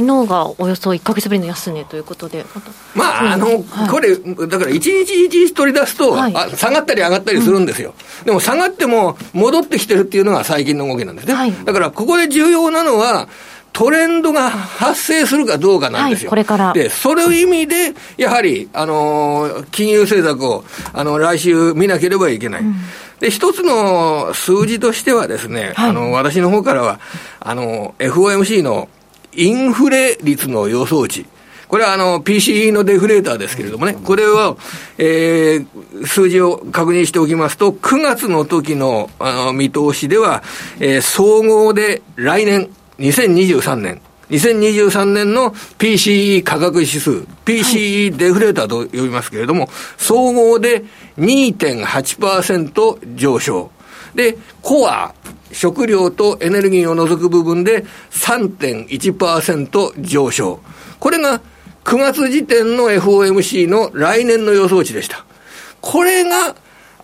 昨日がおよそ1か月ぶりの安値ということで、まあ、あの、はい、これ、だから一日一日取り出すと、はい、あ、下がったり上がったりするんですよ、うん、でも下がっても戻ってきてるっていうのが最近の動きなんですね。はい、だから、ここで重要なのは、トレンドが発生するかどうかなんですよ。これから。で、それを意味で、やはり、あの金融政策を、あの、来週見なければいけない。うん。で、一つの数字としてはですね、はい、あの、私の方からは、あの、FOMC のインフレ率の予想値。これはあの PCE のデフレーターですけれどもね、これは、えー、数字を確認しておきますと、9月の時のあの見通しでは、えー、総合で来年、2023年、2023年の PCE 価格指数、PCE デフレーターと呼びますけれども、総合で2.8%上昇。で、コア、食料とエネルギーを除く部分で3.1%上昇。これが9月時点の FOMC の来年の予想値でした。これが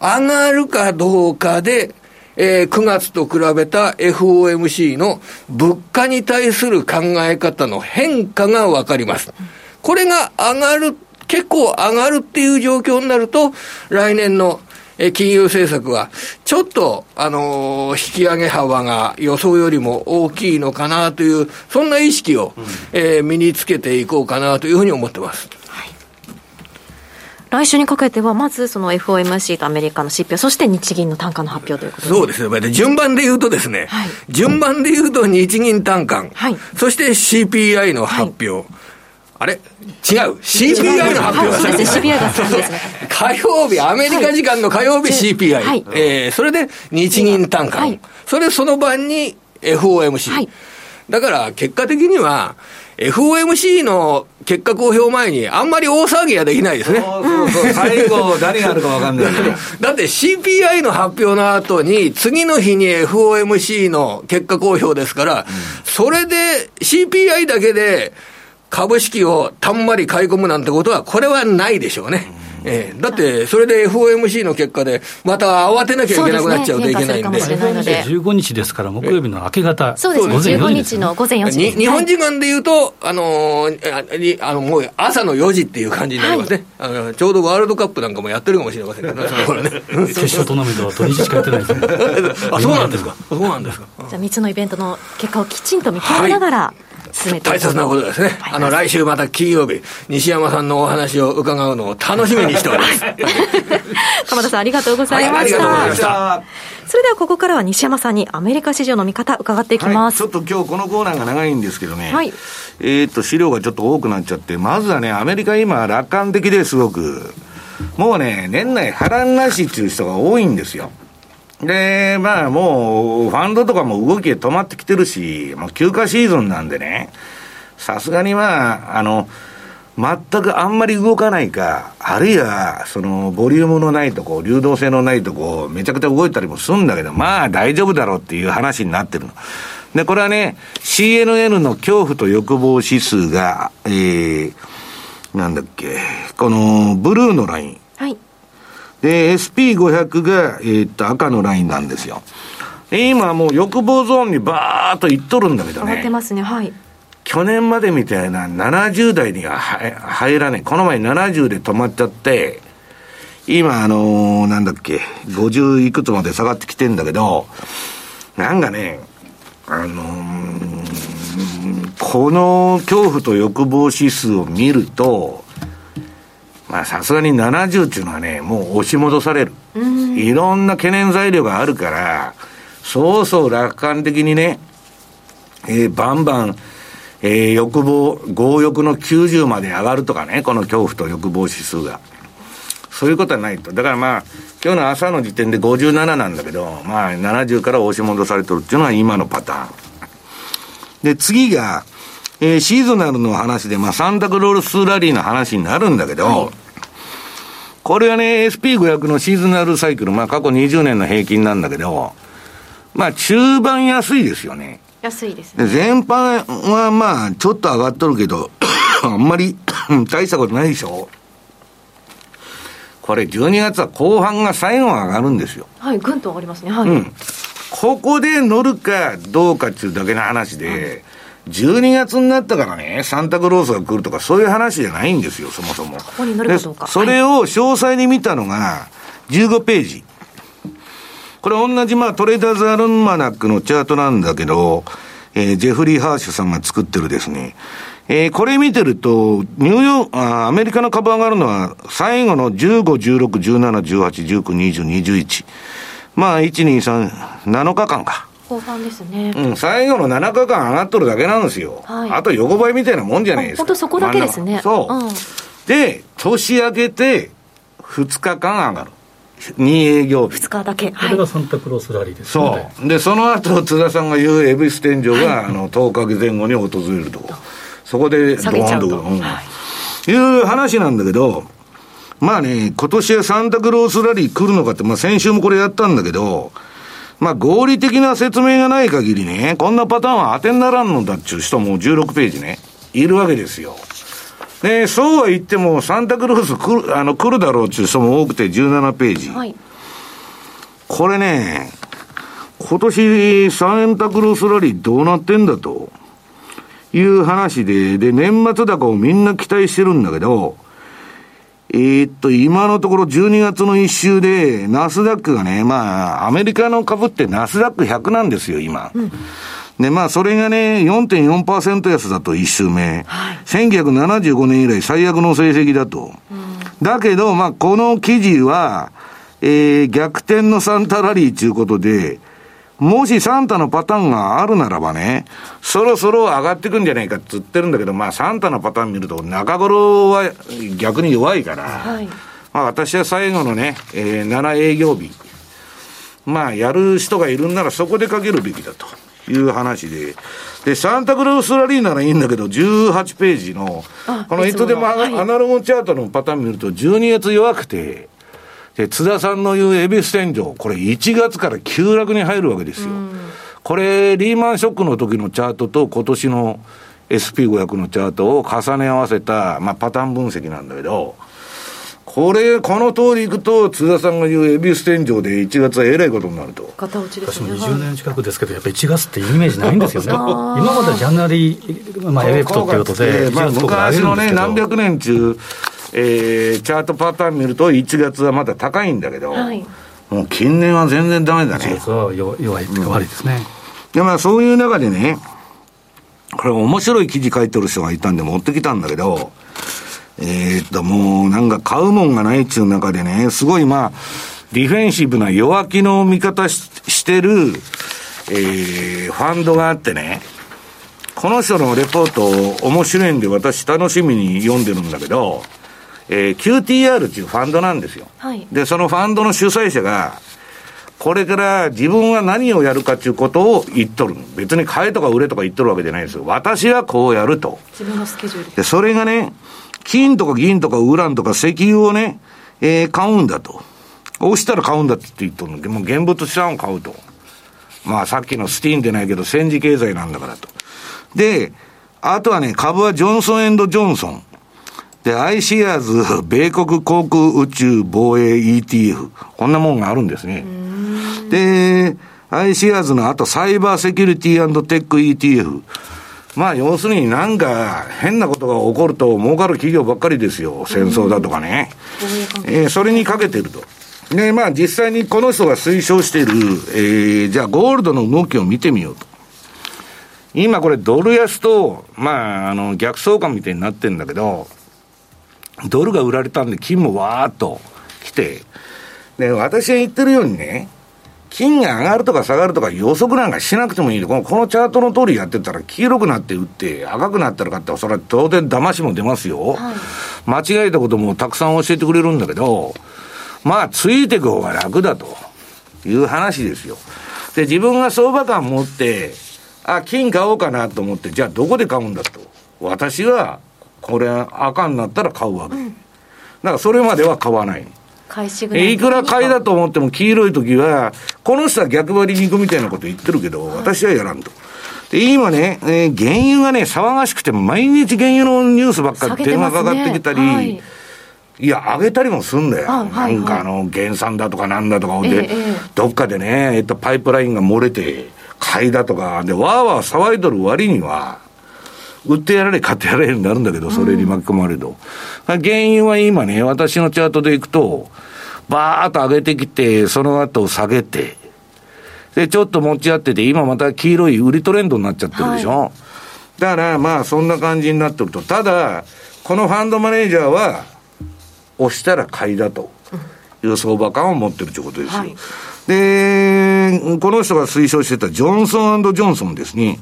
上がるかどうかで、えー、9月と比べた FOMC の物価に対する考え方の変化がわかります。これが上がる、結構上がるっていう状況になると、来年の金融政策は、ちょっと、あのー、引き上げ幅が予想よりも大きいのかなという、そんな意識を、うん、えー、身につけていこうかなというふうに思ってます。来週にかけては、まずその FOMC とアメリカの指標、そして日銀の単価の発表ということそうですね、順番で言うとですね、はい、順番で言うと日銀単価、はい、そして CPI の発表。はいあれ？違う ?CPI の発表が先です。CPI が先ですね。火曜日、アメリカ時間の火曜日 CPI。はい、えー、それで日銀単価。はい、それその晩に FOMC。はい、だから結果的には、FOMC の結果公表前に、あんまり大騒ぎはできないですね。そうそうそう、最後、誰があるか分かんないけど。だって CPI の発表の後に、次の日に FOMC の結果公表ですから、うん、それで CPI だけで、株式をたんまり買い込むなんてことは、これはないでしょうね。えー、だって、それで FOMC の結果で、また慌てなきゃいけなくなっちゃうといけないんで。でね、15日ですから、木曜日の明け方、そうですね、15日の午前4時、ね、日本時間でいうと、あのー、あのもう朝の4時っていう感じになりますね、はい、あの、ちょうどワールドカップなんかもやってるかもしれませんけど、ね、その頃ね。決勝トーナメントは土日しかやってないですね。あ、そうなんですか。そうなんですか。じゃあ、3つのイベントの結果をきちんと見極めながら、はい進めて大切なことですね。あの、来週また金曜日、西山さんのお話を伺うのを楽しみにしております。鎌田さん、ありがとうございました。はい、ありがとうございました。それではここからは西山さんにアメリカ市場の見方伺っていきます、はい、ちょっと今日このコーナーが長いんですけどね、はい、えっと資料がちょっと多くなっちゃってまずはねアメリカ今楽観的ですごくもうね年内波乱なしっていう人が多いんですよで、まあもう、ファンドとかも動きが止まってきてるし、もう休暇シーズンなんでね、さすがにまあ、あの、全くあんまり動かないか、あるいは、その、ボリュームのないとこ、流動性のないとこ、めちゃくちゃ動いたりもするんだけど、まあ大丈夫だろうっていう話になってるの。で、これはね、CNN の恐怖と欲望指数が、えー、なんだっけ、この、ブルーのライン。はい。で、SP500 が、えー、っと、赤のラインなんですよ。今もう欲望ゾーンにバーっといっとるんだけどね。上がってますね、はい。去年までみたいな70代には入らない。この前70で止まっちゃって、今あのー、なんだっけ、50いくつまで下がってきてんだけど、なんかね、あのー、この恐怖と欲望指数を見ると、まあさすがに70っていうのはね、もう押し戻される。いろんな懸念材料があるから、そうそう楽観的にね、えー、バンバン、えー、欲望、強欲の90まで上がるとかね、この恐怖と欲望指数が。そういうことはないと。だからまあ、今日の朝の時点で57なんだけど、まあ70から押し戻されてるっていうのは今のパターン。で、次が、えー、シーズナルの話で、まあ、サンタクロースラリーの話になるんだけど、はい、これはね、SP500 のシーズナルサイクル、まあ、過去20年の平均なんだけど、まあ、中盤安いですよね。安いですね。全般はまあ、ちょっと上がっとるけど、あんまり 大したことないでしょ。これ、12月は後半が最後上がるんですよ。はい、ぐんと上がりますね。はい。うん。ここで乗るかどうかっていうだけの話で、はい12月になったからね、サンタクロースが来るとか、そういう話じゃないんですよ、そもそも。ここに乗るかどうか。それを詳細に見たのが、15ページ。これ同じ、まあ、トレーダーズアルマナックのチャートなんだけど、えー、ジェフリー・ハーシュさんが作ってるですね。えー、これ見てると、ニューヨーク、あアメリカの株上がるのは、最後の15、16、17、18、19、20、21。まあ、1、2、3、7日間か。後半ですね。うん、最後の7日間上がっとるだけなんですよ。はい、あと横ばいみたいなもんじゃないですか。本当そこだけですね。そう、うん。で、年明けて2日間上がる。2営業日。2日だけ。これがサンタクロースラリーです、ね、そう。で、その後、津田さんが言う恵比寿天井が、はい、あの、10日前後に訪れるとこ。そこで、ドーンと、うん、はい、いう話なんだけど、まあね、今年はサンタクロースラリー来るのかって、まあ先週もこれやったんだけど、まあ合理的な説明がない限りね、こんなパターンは当てにならんのだっちゅう人も16ページね、いるわけですよ。で、そうは言っても、サンタクロース来る、あの、来るだろうっていう人も多くて17ページ。はい。これね、今年サンタクロースラリーどうなってんだという話で、で、年末高をみんな期待してるんだけど、えーっと、今のところ12月の一週で、ナスダックがね、まあ、アメリカの株ってナスダック100なんですよ、今。で、まあ、それがね、4.4%安だと、一週目。1975年以来最悪の成績だと。だけど、まあ、この記事は、えー、逆転のサンタラリーということで、もしサンタのパターンがあるならばね、そろそろ上がってくんじゃないかって言ってるんだけど、まあサンタのパターン見ると中頃は逆に弱いから、はい。まあ私は最後のね、えー、7営業日、まあやる人がいるんならそこでかけるべきだという話で、で、サンタクロースラリーならいいんだけど、18ページのあ、このいつでもアナログチャートのパターン見ると、12月弱くて、で、津田さんの言うエビス天井、これ1月から急落に入るわけですよ。これ、リーマンショックの時のチャートと今年の SP500 のチャートを重ね合わせた、まあ、パターン分析なんだけど、これ、この通りいくと、津田さんが言うエビス天井で1月はえらいことになると。片落ちです私もね。20年近くですけど、やっぱり1月っていうイメージないんですよね。今まではジャンナリー、まあ、エフェクトっていうことで、まあ、1月とか上げ昔のね、何百年中、えー、チャートパターン見ると1月はまだ高いんだけど、はいもう近年は全然ダメだ1ね。月は弱弱いってか悪いですね。で、まあそういう中でね、これ面白い記事書いてる人がいたんで持ってきたんだけど、えーっと、もうなんか買うもんがないっちゅう中でね、すごいまあ、ディフェンシブな弱気の見方ししてる、えー、ファンドがあってね、この人のレポート面白いんで私楽しみに読んでるんだけど、えー QTR っていうファンドなんですよ。はいで、そのファンドの主催者が、これから自分は何をやるかっていうことを言っとる。別に買えとか売れとか言っとるわけじゃないですよ。私はこうやると。自分のスケジュールで。で、それがね、金とか銀とかウランとか石油をね、えー買うんだと。押したら買うんだって言っとるので、もう現物資産を買うと。まあさっきのスティーンでないけど戦時経済なんだからと。で、あとはね、株はジョンソンジョンソン。で、iShares 米国航空宇宙防衛 ETF。こんなもんがあるんですね。で、iShares のあとサイバーセキュリティテック ETF。まあ要するになんか変なことが起こると儲かる企業ばっかりですよ。戦争だとかね。えーそれにかけてると。で、まあ実際にこの人が推奨している、えーじゃあゴールドの動きを見てみようと。今これドル安と、まあ、あの、逆相関みたいになってるんだけど、ドルが売られたんで金もわーっと来て、で、私が言ってるようにね、金が上がるとか下がるとか予測なんかしなくてもいいこのこのチャートの通りやってたら黄色くなって売って赤くなったら買ったらそれは当然騙しも出ますよ、間違えたこともたくさん教えてくれるんだけどまあついていく方が楽だという話ですよ。で自分が相場感持ってあ金買おうかなと思ってじゃあどこで買うんだと。私はこれ赤になったら買うわけ、だからそれまでは買わない。買いシグナルえいくら買いだと思っても黄色い時は、この人は逆張りに行くみたいなこと言ってるけど、私はやらんと。で、今ね、えー原油がね、騒がしくて、毎日原油のニュースばっかり電話かかってきたり、はい。いや、上げたりもすんだよ。あはいはい。なんかあの、減産だとかなんだとか、で、ええええ。どっかでね、えっと、パイプラインが漏れて、買いだとか、で、わーわー騒いどる割には、売ってやられ、買ってやられになるんだけど、それに巻き込まれると。原油は今ね、私のチャートでいくと、バーっと上げてきて、その後下げて、で、ちょっと持ち合ってて、今また黄色い売りトレンドになっちゃってるでしょ？だから、まあ、そんな感じになってると。ただ、このファンドマネージャーは、押したら買いだという相場感を持ってるということですよ。はいで、この人が推奨してたジョンソンジョンソンですね。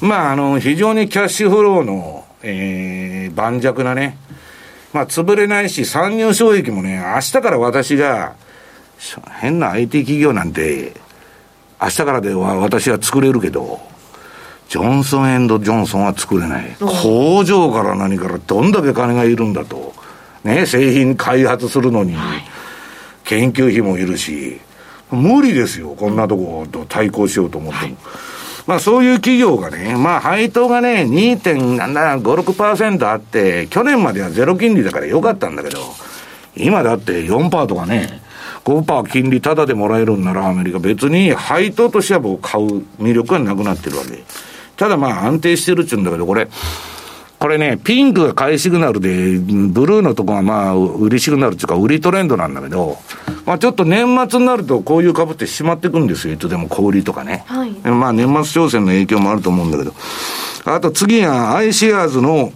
まあ、あの、非常にキャッシュフローの、えー、盤石なね、まあ、潰れないし、参入障壁もね、明日から私が、し変な IT 企業なんて、明日からでは私は作れるけど、ジョンソンジョンソンは作れない。工場から何からどんだけ金がいるんだと。ね、製品開発するのに、研究費もいるし、無理ですよ、こんなとこと対抗しようと思っても。まあそういう企業がね、まあ配当がね、2.56%あって、去年まではゼロ金利だから良かったんだけど、今だって4%とかね、5%金利タダでもらえるんならアメリカ別に配当としてはもう買う魅力はなくなってるわけ。ただまあ安定してるっちゅうんだけど、これ、これね、ピンクが買いシグナルで、ブルーのとこがまあ、売りシグナルっていうか、売りトレンドなんだけど、まあちょっと年末になると、こういう株ってしまっていくんですよ、いつでも小売りとかね。はい、まあ年末商戦の影響もあると思うんだけど。あと次は、アイシェアーズの、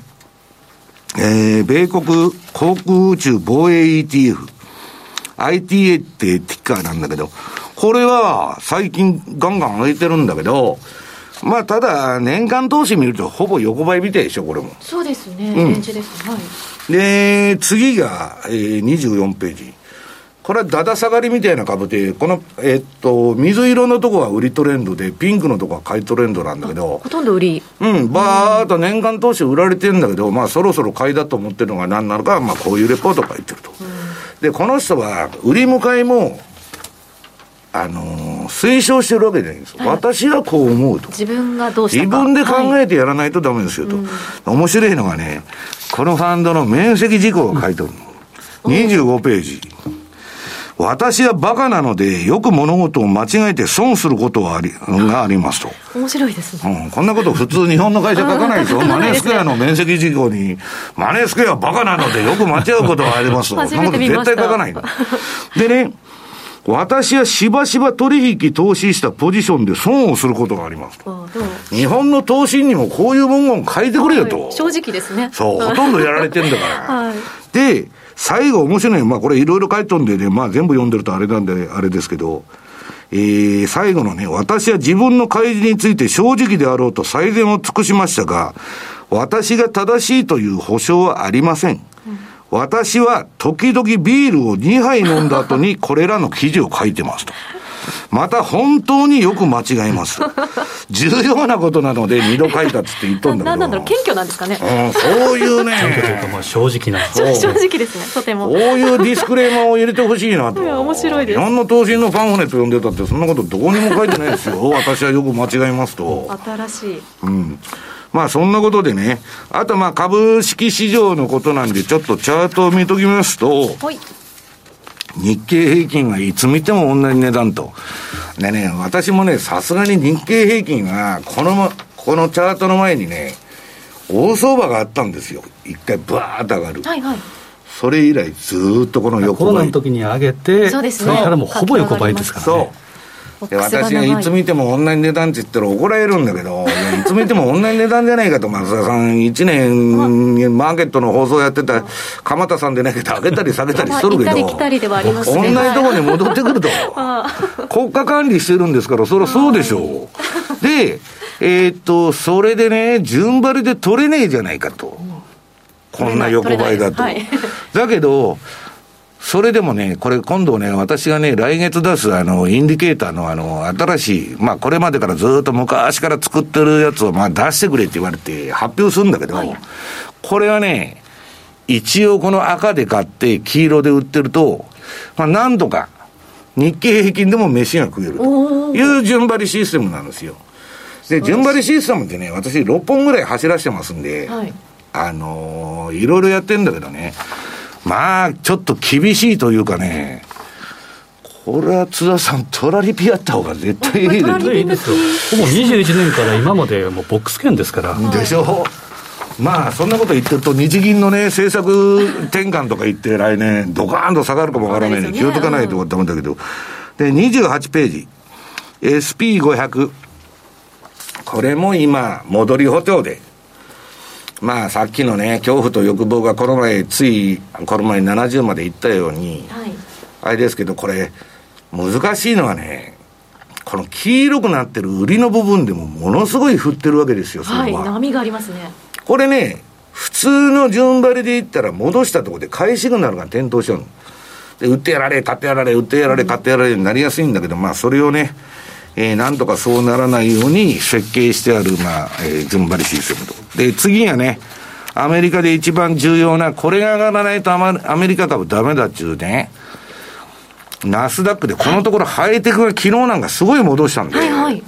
えー、米国航空宇宙防衛 ETF。ITA ってティッカーなんだけど、これは最近ガンガン上げてるんだけど、まあ、ただ、年間投資見ると、ほぼ横ばいみたいでしょ、これも。そうですね、レンジです。はい。で、次が、えー、24ページ。これはだだ下がりみたいな株で、この、えー、っと、水色のとこは売りトレンドで、ピンクのとこは買いトレンドなんだけど。ほとんど売り。うん、ばーっと年間投資売られてるんだけど、まあ、そろそろ買いだと思ってるのが何なのか、まあ、こういうレポートが言ってると。で、この人は、売り向かいも、あのー、推奨してるわけじゃないんです、はい、私はこう思うと。自分がどうした自分で考えてやらないとダメですよと。はいうん、面白いのがね、このファンドの面積事項が書いてあるの。うん、25ページ。私はバカなので、よく物事を間違えて損することはあり、がありますと。面白いですね。うん。こんなこと普通日本の会社書かないでしょ。マネースクエアの面積事項に、マネースクエアバカなのでよく間違うことはありますと。そんなこと絶対書かない でね、私はしばしば取引投資したポジションで損をすることがありますと。日本の投資にもこういう文言書いてくれよと。はい、正直ですね。そう、ほとんどやられてんだから。はい、で、最後面白い、まあこれいろいろ書いとんでね、まあ全部読んでるとあれなんで、あれですけど、えー、最後のね、私は自分の開示について正直であろうと最善を尽くしましたが、私が正しいという保証はありません。私は時々ビールを2杯飲んだ後にこれらの記事を書いてますと。また本当によく間違えます。重要なことなので二度書いたって言っとんだけど。なんなんだろう、謙虚なんですかね。うん、そういうね。謙虚というか、まあ正直な。正直ですね、とても。こういうディスクレーマーを入れてほしいなと。面白いです。日本の投資のファンフネット読んでたって、そんなことどこにも書いてないですよ。私はよく間違えますと。新しい。うん。まあそんなことでね、あとまあ株式市場のことなんで、ちょっとチャートを見ときますと、はい、日経平均はいつ見ても同じ値段と。でね、私もね、さすがに日経平均が、この、このチャートの前にね、大相場があったんですよ。一回バーッと上がる。はいはい。それ以来ずっとこの横ばい。コロナの時に上げて、そうですね。それからもうほぼ横ばいですからね。そう。で私がいつ見ても同じ値段って言ったら怒られるんだけど、いつ見ても同じ値段じゃないかと、松田さん、1年マーケットの放送やってた鎌田さんでないけど、上げたり下げたりしとるけど、同じとこに戻ってくると、国家管理してるんですから、それはそうでしょう。で、えー、っと、それでね、順張りで取れねえじゃないかと。こんな横ばいだと。だけど、それでもね、これ今度ね、私がね、来月出すあの、インディケーターのあの、新しい、まあこれまでからずっと昔から作ってるやつをまあ出してくれって言われて発表するんだけど、はい、これはね、一応この赤で買って黄色で売ってると、まあなんとか日経平均でも飯が食えるという順張りシステムなんですよ。で、順張りシステムってね、私6本ぐらい走らせてますんで、はい、あのー、いろいろやってんだけどね、まあ、ちょっと厳しいというかね、これは津田さん、トラリピやった方が絶対いいですよ。ほぼ21年から今までもうボックス券ですから。でしょまあ、そんなこと言ってると、日銀のね、政策転換とか言って、来年、ドカーンと下がるかもわからないので、気をつかないとダメだけど。で、28ページ。SP500。これも今、戻り補強で、まあさっきのね、恐怖と欲望がこの前、つい、この前70までいったように、はい、あれですけど、これ、難しいのはね、この黄色くなってる売りの部分でもものすごい振ってるわけですよ、それは。はい、波がありますね。これね、普通の順張りでいったら戻したところで買いシグナルが点灯しちゃうの。で、売ってやられ、買ってやられ、売ってやられ、買ってやられになりやすいんだけど、まあそれをね、えー、なんとかそうならないように設計してある、まあ、えー、順張りシステムと。で、次がね、アメリカで一番重要な、これが上がらないとアメリカ株ダメだっちゅうね、ナスダックでこのところハイテクが昨日なんかすごい戻したんで、はいはい。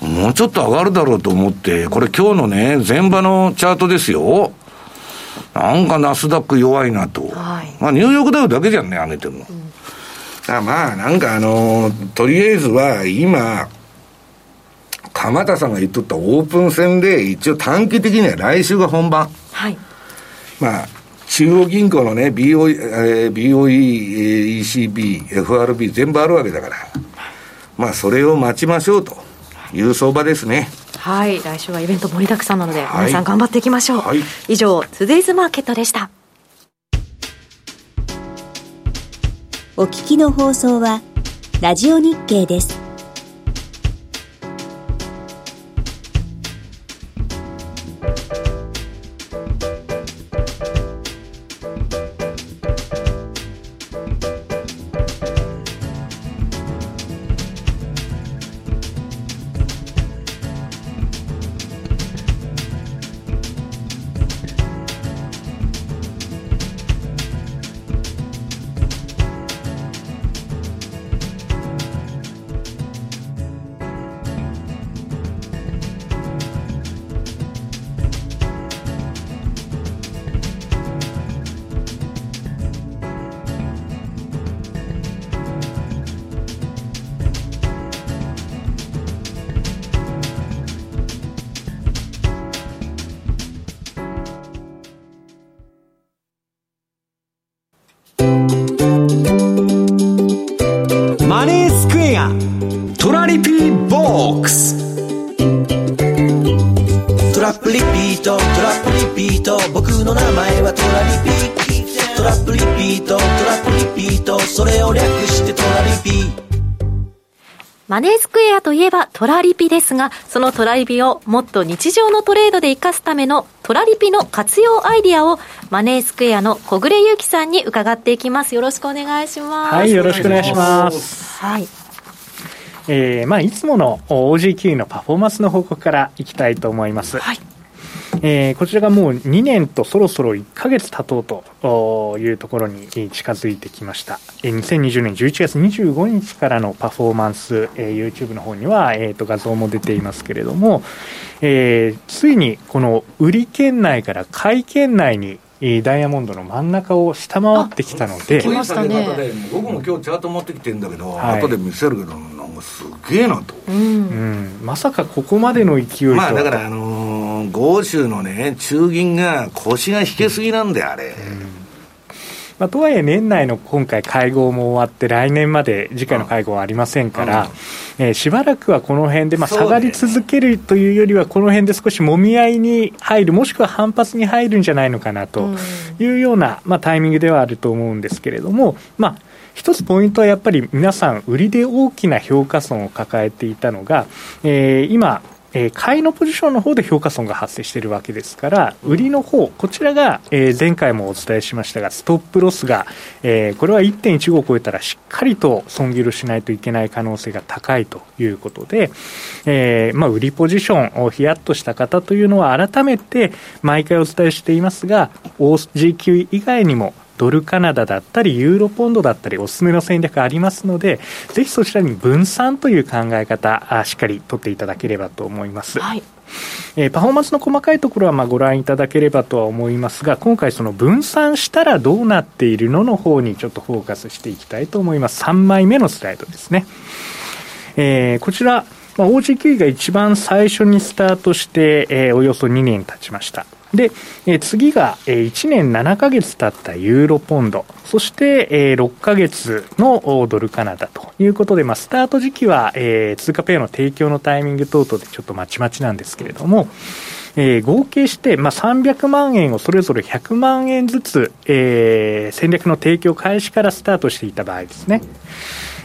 もうちょっと上がるだろうと思って、これ今日のね、前場のチャートですよ。なんかナスダック弱いなと。はいまあニューヨークダウだけじゃんね、上げてるの。だからまあ、なんかあのーとりあえずは今、鎌田さんが言っとったオープン戦で、一応短期的には来週が本番。はい。まあ、中央銀行のね、BOE、えー BOE、えー ECB、FRB 全部あるわけだから、まあ、それを待ちましょうという相場ですね。はい。来週はイベント盛りだくさんなので、はい皆さん頑張っていきましょう。はい以上、トゥデイズマーケットでした。お聞きの放送は、ラジオ日経です。トラリピですが、そのトラリピをもっと日常のトレードで活かすためのトラリピの活用アイディアをマネースクエアの小暮ゆうきさんに伺っていきます。よろしくお願いします。はい、よろしくお願いします。はい。えー、まあ、いつもの OG9 のパフォーマンスの報告からいきたいと思います。はい。えーこちらがもう2年とそろそろ1ヶ月経とうとおいうところにえー近づいてきました。えー2020年11月25日からのパフォーマンス、えー YouTube の方には、えーと画像も出ていますけれども、えーついにこの売り圏内から買い圏内にえーダイヤモンドの真ん中を下回ってきたので来、ましたねそういう下げ方で僕も今日チャート持ってきてるんだけど、はい後で見せるけど、なんかすげえなと。うん。うん、まさかここまでの勢いとはまあだから、あのー豪州のね、中銀が腰が引けすぎなんだよ、あれ。まあ、とはいえ年内の今回会合も終わって来年まで次回の会合はありませんから、えーしばらくはこの辺で、まあ、下がり続けるというよりはこの辺で少しもみ合いに入るもしくは反発に入るんじゃないのかなというような、まあ、タイミングではあると思うんですけれども、まあ、一つポイントはやっぱり皆さん売りで大きな評価損を抱えていたのが、えー今えー買いのポジションの方で評価損が発生しているわけですから、売りの方、こちらが、えー前回もお伝えしましたが、ストップロスが、えーこれは1.15を超えたらしっかりと損切りをしないといけない可能性が高いということで、えーまあ、売りポジションをヒヤッとした方というのは改めて毎回お伝えしていますが、OG9 以外にもドルカナダだったり、ユーロポンドだったり、おすすめの戦略ありますので、ぜひそちらに分散という考え方、あしっかり取っていただければと思います。はい。えーパフォーマンスの細かいところはまあご覧いただければとは思いますが、今回その分散したらどうなっているのの方にちょっとフォーカスしていきたいと思います。3枚目のスライドですね。えーこちら、まあ、OG9 が一番最初にスタートして、えーおよそ2年経ちました。で、えー次が、えー1年7ヶ月経ったユーロポンド、そして、えー6ヶ月のドルカナダということで、まあ、スタート時期は、えー通貨ペアの提供のタイミング等々でちょっとまちまちなんですけれども、えー合計して、まあ、300万円をそれぞれ100万円ずつ、えー戦略の提供開始からスタートしていた場合ですね。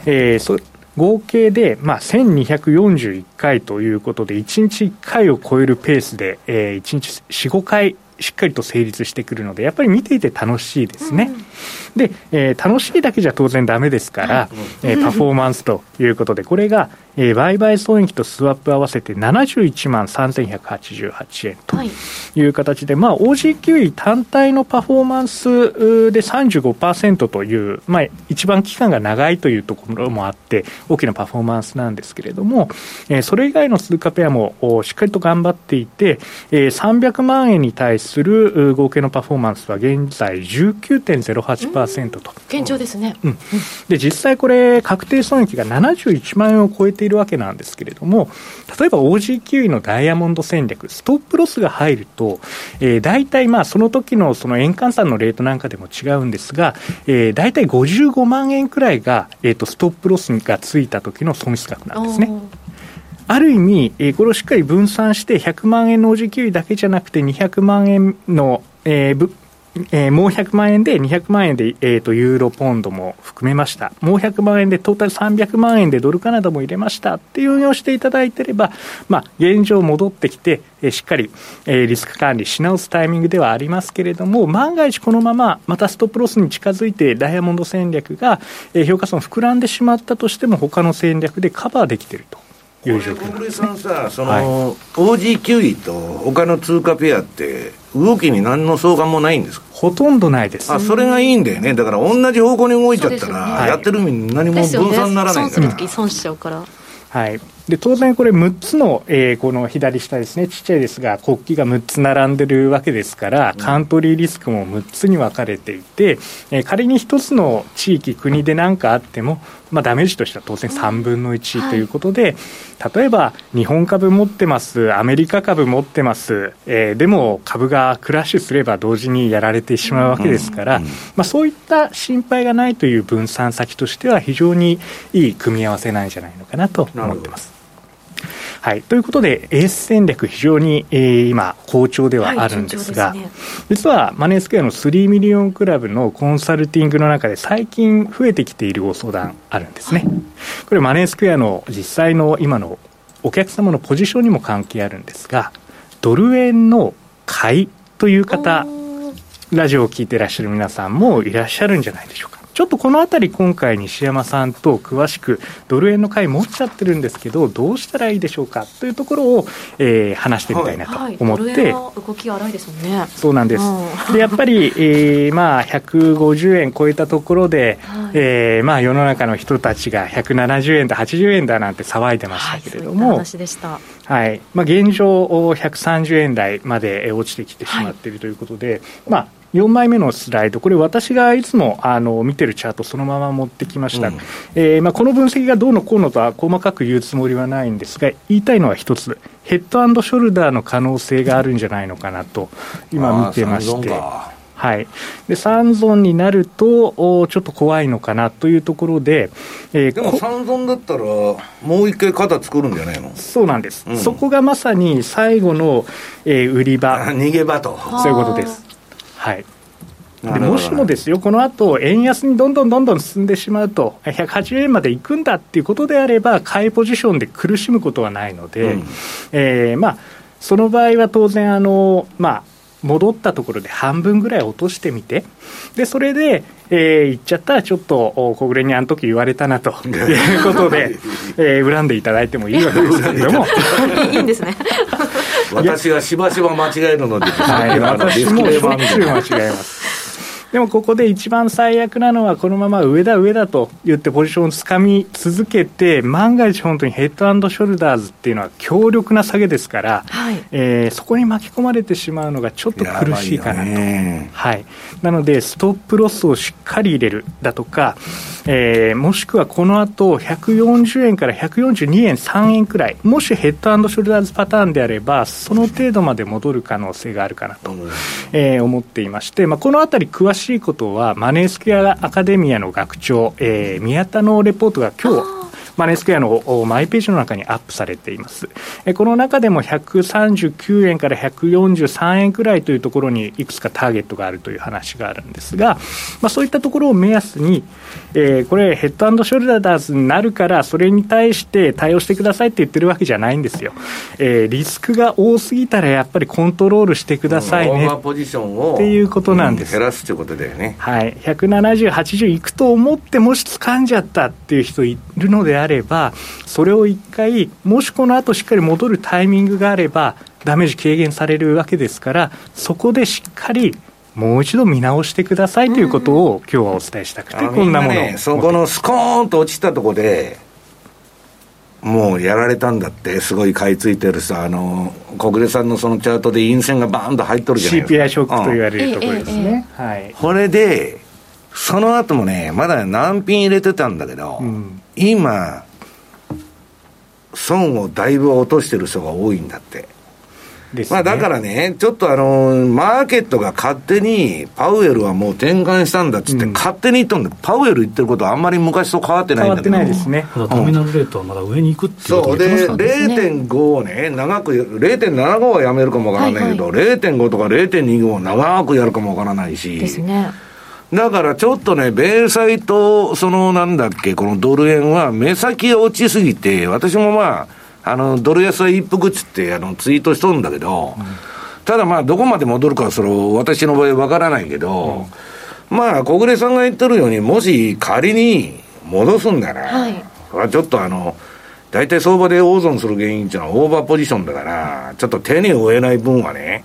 えーそ合計で、まあ、1241回ということで、1日1回を超えるペースで、えー1日4、5回しっかりと成立してくるので、やっぱり見ていて楽しいですね。うん、で、えー、楽しいだけじゃ当然ダメですから、えー、パフォーマンスということで、これが、えー、売買損益とスワップ合わせて71万3188円とい。う形で、まあ、OG9 位単体のパフォーマンスで35%という、まあ、一番期間が長いというところもあって、大きなパフォーマンスなんですけれども、えー、それ以外の通貨ペアもしっかりと頑張っていて、えー、300万円に対する合計のパフォーマンスは現在19.08%と。堅調ですね、うん、で実際これ、確定損益が71万円を超えているわけなんですけれども、例えば OG 位のダイヤモンド戦略、ストップロスが入ると、えー、大体まあその時のその円換算のレートなんかでも違うんですが、えー、大体55万円くらいが、えーと、ストップロスがついた時の損失額なんですね。ある意味、えー、これをしっかり分散して、100万円の OG 給だけじゃなくて、200万円の、えー、えー、もう100万円で200万円で、えーと、ユーロポンドも含めました、もう100万円でトータル300万円でドルカナダも入れましたっていう運用していただいてれば、まあ、現状戻ってきて、えー、しっかり、えー、リスク管理し直すタイミングではありますけれども、万が一このまままたストップロスに近づいて、ダイヤモンド戦略が、えー、評価損膨らんでしまったとしても、他の戦略でカバーできていると。いう状況小暮さんさ、その、はい、OG9 位と他の通貨ペアって、動きに何の相関もないんですか？ほとんどないです。あ、それがいいんだよね。だから同じ方向に動いちゃったら、やってる意味何も分散ならないから。損するとき損しちゃうから。はい、で当然これ6つの、えー、この左下ですねちっちゃいですが国旗が6つ並んでるわけですから、カントリーリスクも6つに分かれていて、えー、仮に1つの地域国で何かあっても、まあ、ダメージとしては当然3分の1ということで、はい、例えば日本株持ってます。アメリカ株持ってます、えー、でも株がクラッシュすれば同時にやられてしまうわけですから、まあ、そういった心配がないという分散先としては非常にいい組み合わせなんじゃないのかなと思ってます。はい、ということで、エース戦略、非常に、えー、今、好調ではあるんですが、はいすね、実はマネースクエアの3ミリオンクラブのコンサルティングの中で、最近増えてきているご相談あるんですね。これ、マネースクエアの実際の今のお客様のポジションにも関係あるんですが、ドル円の買いという方、ラジオを聞いていらっしゃる皆さんもいらっしゃるんじゃないでしょうか。ちょっとこのあたり今回西山さんと詳しくドル円の買い持っちゃってるんですけどどうしたらいいでしょうかというところを、えー、話してみたいなと思って、はいはい、動き荒いですもんね。そうなんです、うん、でやっぱり、えー、まあ150円超えたところで、はい、えー、まあ世の中の人たちが170円だ80円だなんて騒いでましたけれども、はい、はい。まあ、現状130円台まで落ちてきてしまっているということで、まあ4枚目のスライド、これ、私がいつもあの見てるチャート、そのまま持ってきました、うん、えー、まあ、この分析がどうのこうのとは細かく言うつもりはないんですが、言いたいのは一つ、ヘッドショルダーの可能性があるんじゃないのかなと、今見てまして。はい、で3ゾンになるとお、ちょっと怖いのかなというところで、えー、でも3ゾンだったら、もう一回肩作るんじゃないの？そうなんです、うん、そこがまさに最後の、えー、売り場、逃げ場と、そういうことです。はい。でもしもですよ、この後円安にどんどんどんどん進んでしまうと、180円までいくんだっていうことであれば、買いポジションで苦しむことはないので、うん、えー、まあ、その場合は当然あの、まあ、戻ったところで半分ぐらい落としてみて、でそれで、えー、言っちゃったら、ちょっと小暮にあの時言われたなと いうことで、えー、恨んでいただいてもいいわけですけれども。いいんですね私がしばしば間違えるので、はい、私もしょっちゅう間違えます。でもここで一番最悪なのは、このまま上だ、上だと言ってポジションをつかみ続けて、万が一、本当にヘッドショルダーズっていうのは強力な下げですから、はい、えー、そこに巻き込まれてしまうのがちょっと苦しいかなと。はい、なので、ストップロスをしっかり入れるだとか、えー、もしくはこの後140円から142円3円くらい、もしヘッドショルダーズパターンであれば、その程度まで戻る可能性があるかなと、えー、思っていまして、まあ、このあたり詳ししいことは、マネースクエアアカデミアの学長、えー、宮田のレポートが今日マネースクエアのマイページの中にアップされています。この中でも139円から143円くらいというところにいくつかターゲットがあるという話があるんですが、まあ、そういったところを目安に、えー、これ、ヘッドショルダーズになるから、それに対して対応してくださいって言ってるわけじゃないんですよ。えー、リスクが多すぎたらやっぱりコントロールしてくださいね、オーバーポジションをっていうことなんです、減らすということだよね。はい、170、80いくと思ってもし掴んじゃったっていう人いるのであれば、それを一回、もしこの後しっかり戻るタイミングがあれば、ダメージ軽減されるわけですから、そこでしっかりもう一度見直してくださいということを、今日はお伝えしたくて、こんなもの、ね、そこのスコーンと落ちたところで、もうやられたんだって、すごい買い付いてるさ、あの小暮さんのそのチャートで陰線がバーンと入っとるじゃないですか。CPI ショックと言われるところですね。うん、はい、これで、その後もね、まだ難品入れてたんだけど、うん、今、損をだいぶ落としてる人が多いんだって。ね、まあだからね、ちょっとあの、マーケットが勝手に、パウエルはもう転換したんだっつって、勝手に言ったんだ、パウエル言ってることはあんまり昔と変わってないんだけど。変わってないですね。ただ、ターミナルレートはまだ上に行くっていうことそう、で、0.5をね、長く、0.75はやめるかもわからないけど、はいはい、0.5とか0.25を長くやるかもわからないし。ですね。だからちょっとね、米債と、そのなんだっけ、このドル円は目先が落ちすぎて、私もまあ、あの、ドル安は一服っつって、あの、ツイートしとるんだけど、うん、ただまあ、どこまで戻るかは、その、私の場合わからないけど、うん、まあ、小暮さんが言ってるように、もし仮に戻すんだな、はい、ちょっとあの、大体相場で大損する原因っていうのはオーバーポジションだから、ちょっと手に負えない分はね、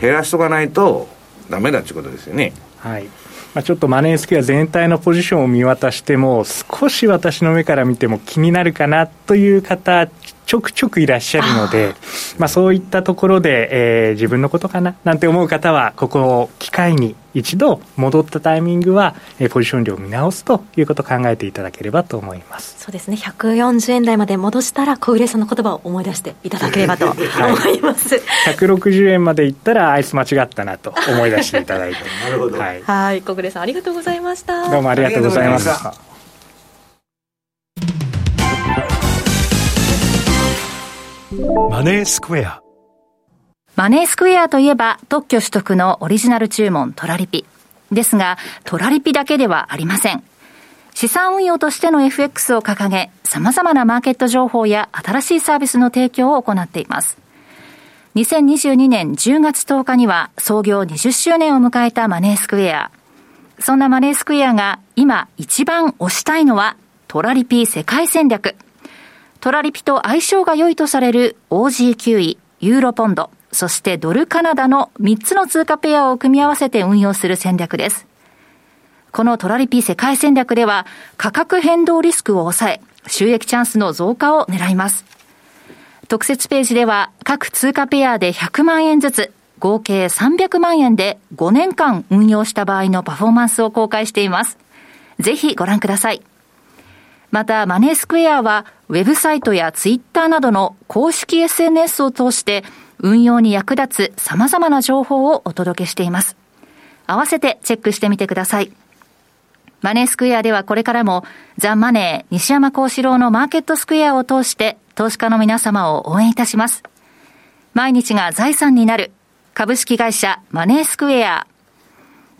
減らしとかないとダメだっていうことですよね。はい。まあ、ちょっとマネースクエア全体のポジションを見渡しても、少し私の目から見ても気になるかなという方、ちょくちょくいらっしゃるので、まあ、そういったところで、えー、自分のことかななんて思う方は、ここを機会に一度戻ったタイミングは、えー、ポジション量を見直すということを考えていただければと思います。そうですね、140円台まで戻したら、小暮さんの言葉を思い出していただければと 思います、はい、160円までいったら、アイス間違ったなと思い出していただいて、なるほど、はい、はい。小暮さん、ありがとうございました。どうもありがとうございました。マネースクエア。マネースクエアといえば特許取得のオリジナル注文トラリピ。ですがトラリピだけではありません。資産運用としての FX を掲げ様々なマーケット情報や新しいサービスの提供を行っています。2022年10月10日には創業20周年を迎えたマネースクエア。そんなマネースクエアが今一番推したいのはトラリピ世界戦略。トラリピと相性が良いとされる OG9 位、ユーロポンド、そしてドルカナダの3つの通貨ペアを組み合わせて運用する戦略です。このトラリピ世界戦略では価格変動リスクを抑え、収益チャンスの増加を狙います。特設ページでは各通貨ペアで100万円ずつ、合計300万円で5年間運用した場合のパフォーマンスを公開しています。ぜひご覧ください。また、マネースクエアは、ウェブサイトやツイッターなどの公式 SNS を通して、運用に役立つ様々な情報をお届けしています。合わせてチェックしてみてください。マネースクエアではこれからも、ザ・マネー、西山幸四郎のマーケットスクエアを通して、投資家の皆様を応援いたします。毎日が財産になる、株式会社マネースクエア。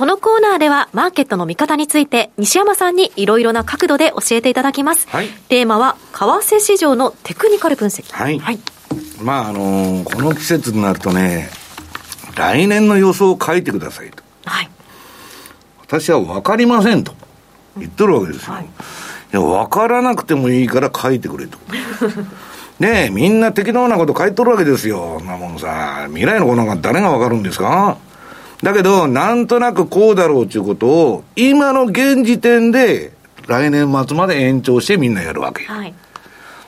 このコーナーでは、マーケットの見方について、西山さんにいろいろな角度で教えていただきます。はいテーマは、為替市場のテクニカル分析。はい。まあ、あのーこの季節になるとね、来年の予想を書いてくださいと。はい。私は分かりませんと言ってるわけですよ。い、や、分からなくてもいいから書いてくれと。ねえ、みんな適当なこと書いとるわけですよ。なもんさ、未来のことなんか誰が分かるんですか？だけど、なんとなくこうだろうということを、今の現時点で、来年末まで延長してみんなやるわけ。はい。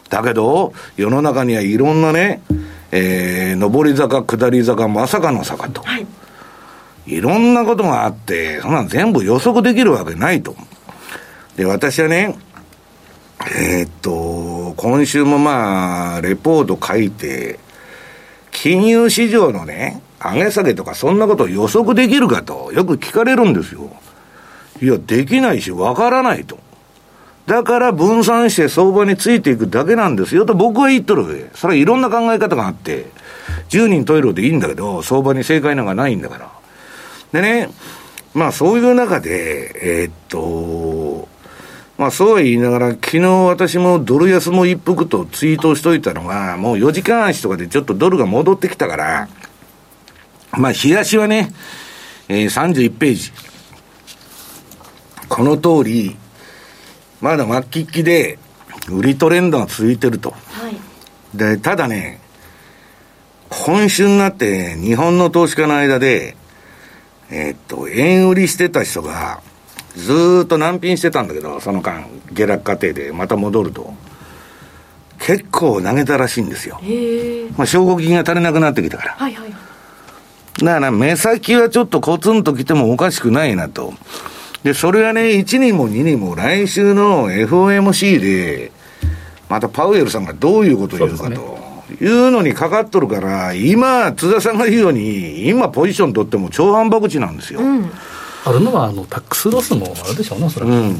だけど、世の中にはいろんなね、えー、上り坂、下り坂、まさかの坂と。はい。いろんなことがあって、そんなん全部予測できるわけないと。で、私はね、えーっと、今週もまあ、レポート書いて、金融市場のね、上げ下げとかそんなこと予測できるかと、よく聞かれるんですよ。いや、できないし、わからないと。だから分散して相場についていくだけなんですよと僕は言っとるわけ。それはいろんな考え方があって、10人トイレでいいんだけど、相場に正解なんかないんだから。でね、まあそういう中で、えーっと、まあそうは言いながら、昨日私もドル安も一服とツイートしといたのが、もう4時間足とかでちょっとドルが戻ってきたから、まあ日足はね、えー31ページ。この通り、まだ末期期で、売りトレンドが続いてると。はい。で、ただね、今週になって日本の投資家の間で、えーっと、円売りしてた人が、ずーっと難品してたんだけど、その間、下落過程でまた戻ると、結構投げたらしいんですよ。まあ、証拠金が足りなくなってきたから。はいはい。だから、目先はちょっとコツンと来てもおかしくないなと。で、それはね、1にも2にも来週の FOMC で、またパウエルさんがどういうことを言うかと。いうのにかかっとるから、今、津田さんが言うように、今ポジション取っても超反博打なんですよ。あるのはあのタックスロスもあるでしょうね、それは。うん。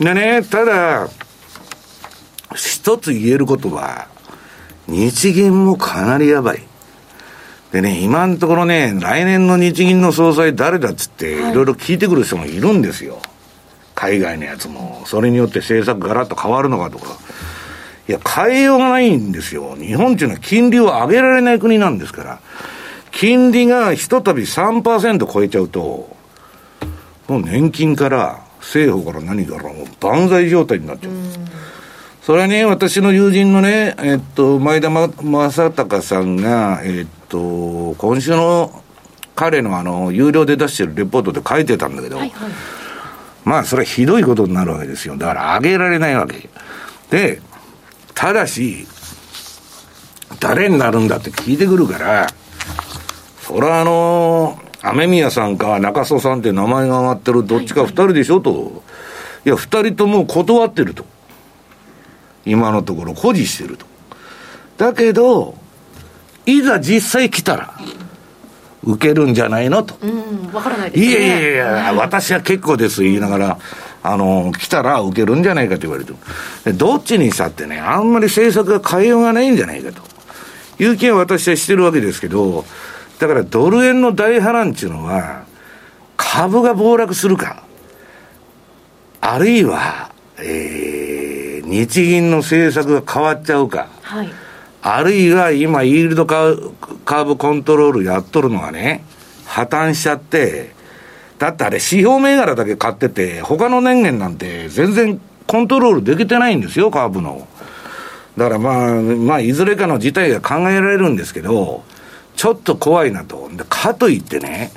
でね、ただ、一つ言えることは、日銀もかなりやばい。でね、今のところね、来年の日銀の総裁誰だっつって、いろいろ聞いてくる人もいるんですよ。海外のやつも。それによって政策ガラッと変わるのかとか。いや、変えようがないんですよ。日本っていうのは金利を上げられない国なんですから。金利がひとたび3%超えちゃうと、もう年金から、政府から何からもう万歳状態になっちゃう。それはね、私の友人のね、えっと、前田ま正隆さんが、えっと、今週の彼のあの、有料で出してるレポートで書いてたんだけど、はいはい。まあ、それはひどいことになるわけですよ。だから、上げられないわけ。で、ただし、誰になるんだって聞いてくるから、それはあの雨宮さんか中曽さんって名前が挙がってるどっちか二人でしょと。いや、二人とも断ってると。今のところ誇示してると。だけど、いざ実際来たら、受けるんじゃないのと。うん、わからないですね。いやいやいや、私は結構です言いながら、あの、来たら受けるんじゃないかと言われてる。でどっちにしたってね、あんまり政策が変えようがないんじゃないかと。いう気は私はしてるわけですけど、だからドル円の大波乱っていうのは、株が暴落するか、あるいは、えー、日銀の政策が変わっちゃうか、はい。あるいは今、イールドカーブコントロールやっとるのがね、破綻しちゃって、だってあれ、指標銘柄だけ買ってて、他の年限なんて全然コントロールできてないんですよ、カーブの。だからまあ、まあ、いずれかの事態が考えられるんですけど、ちょっと怖いなと。かといってね、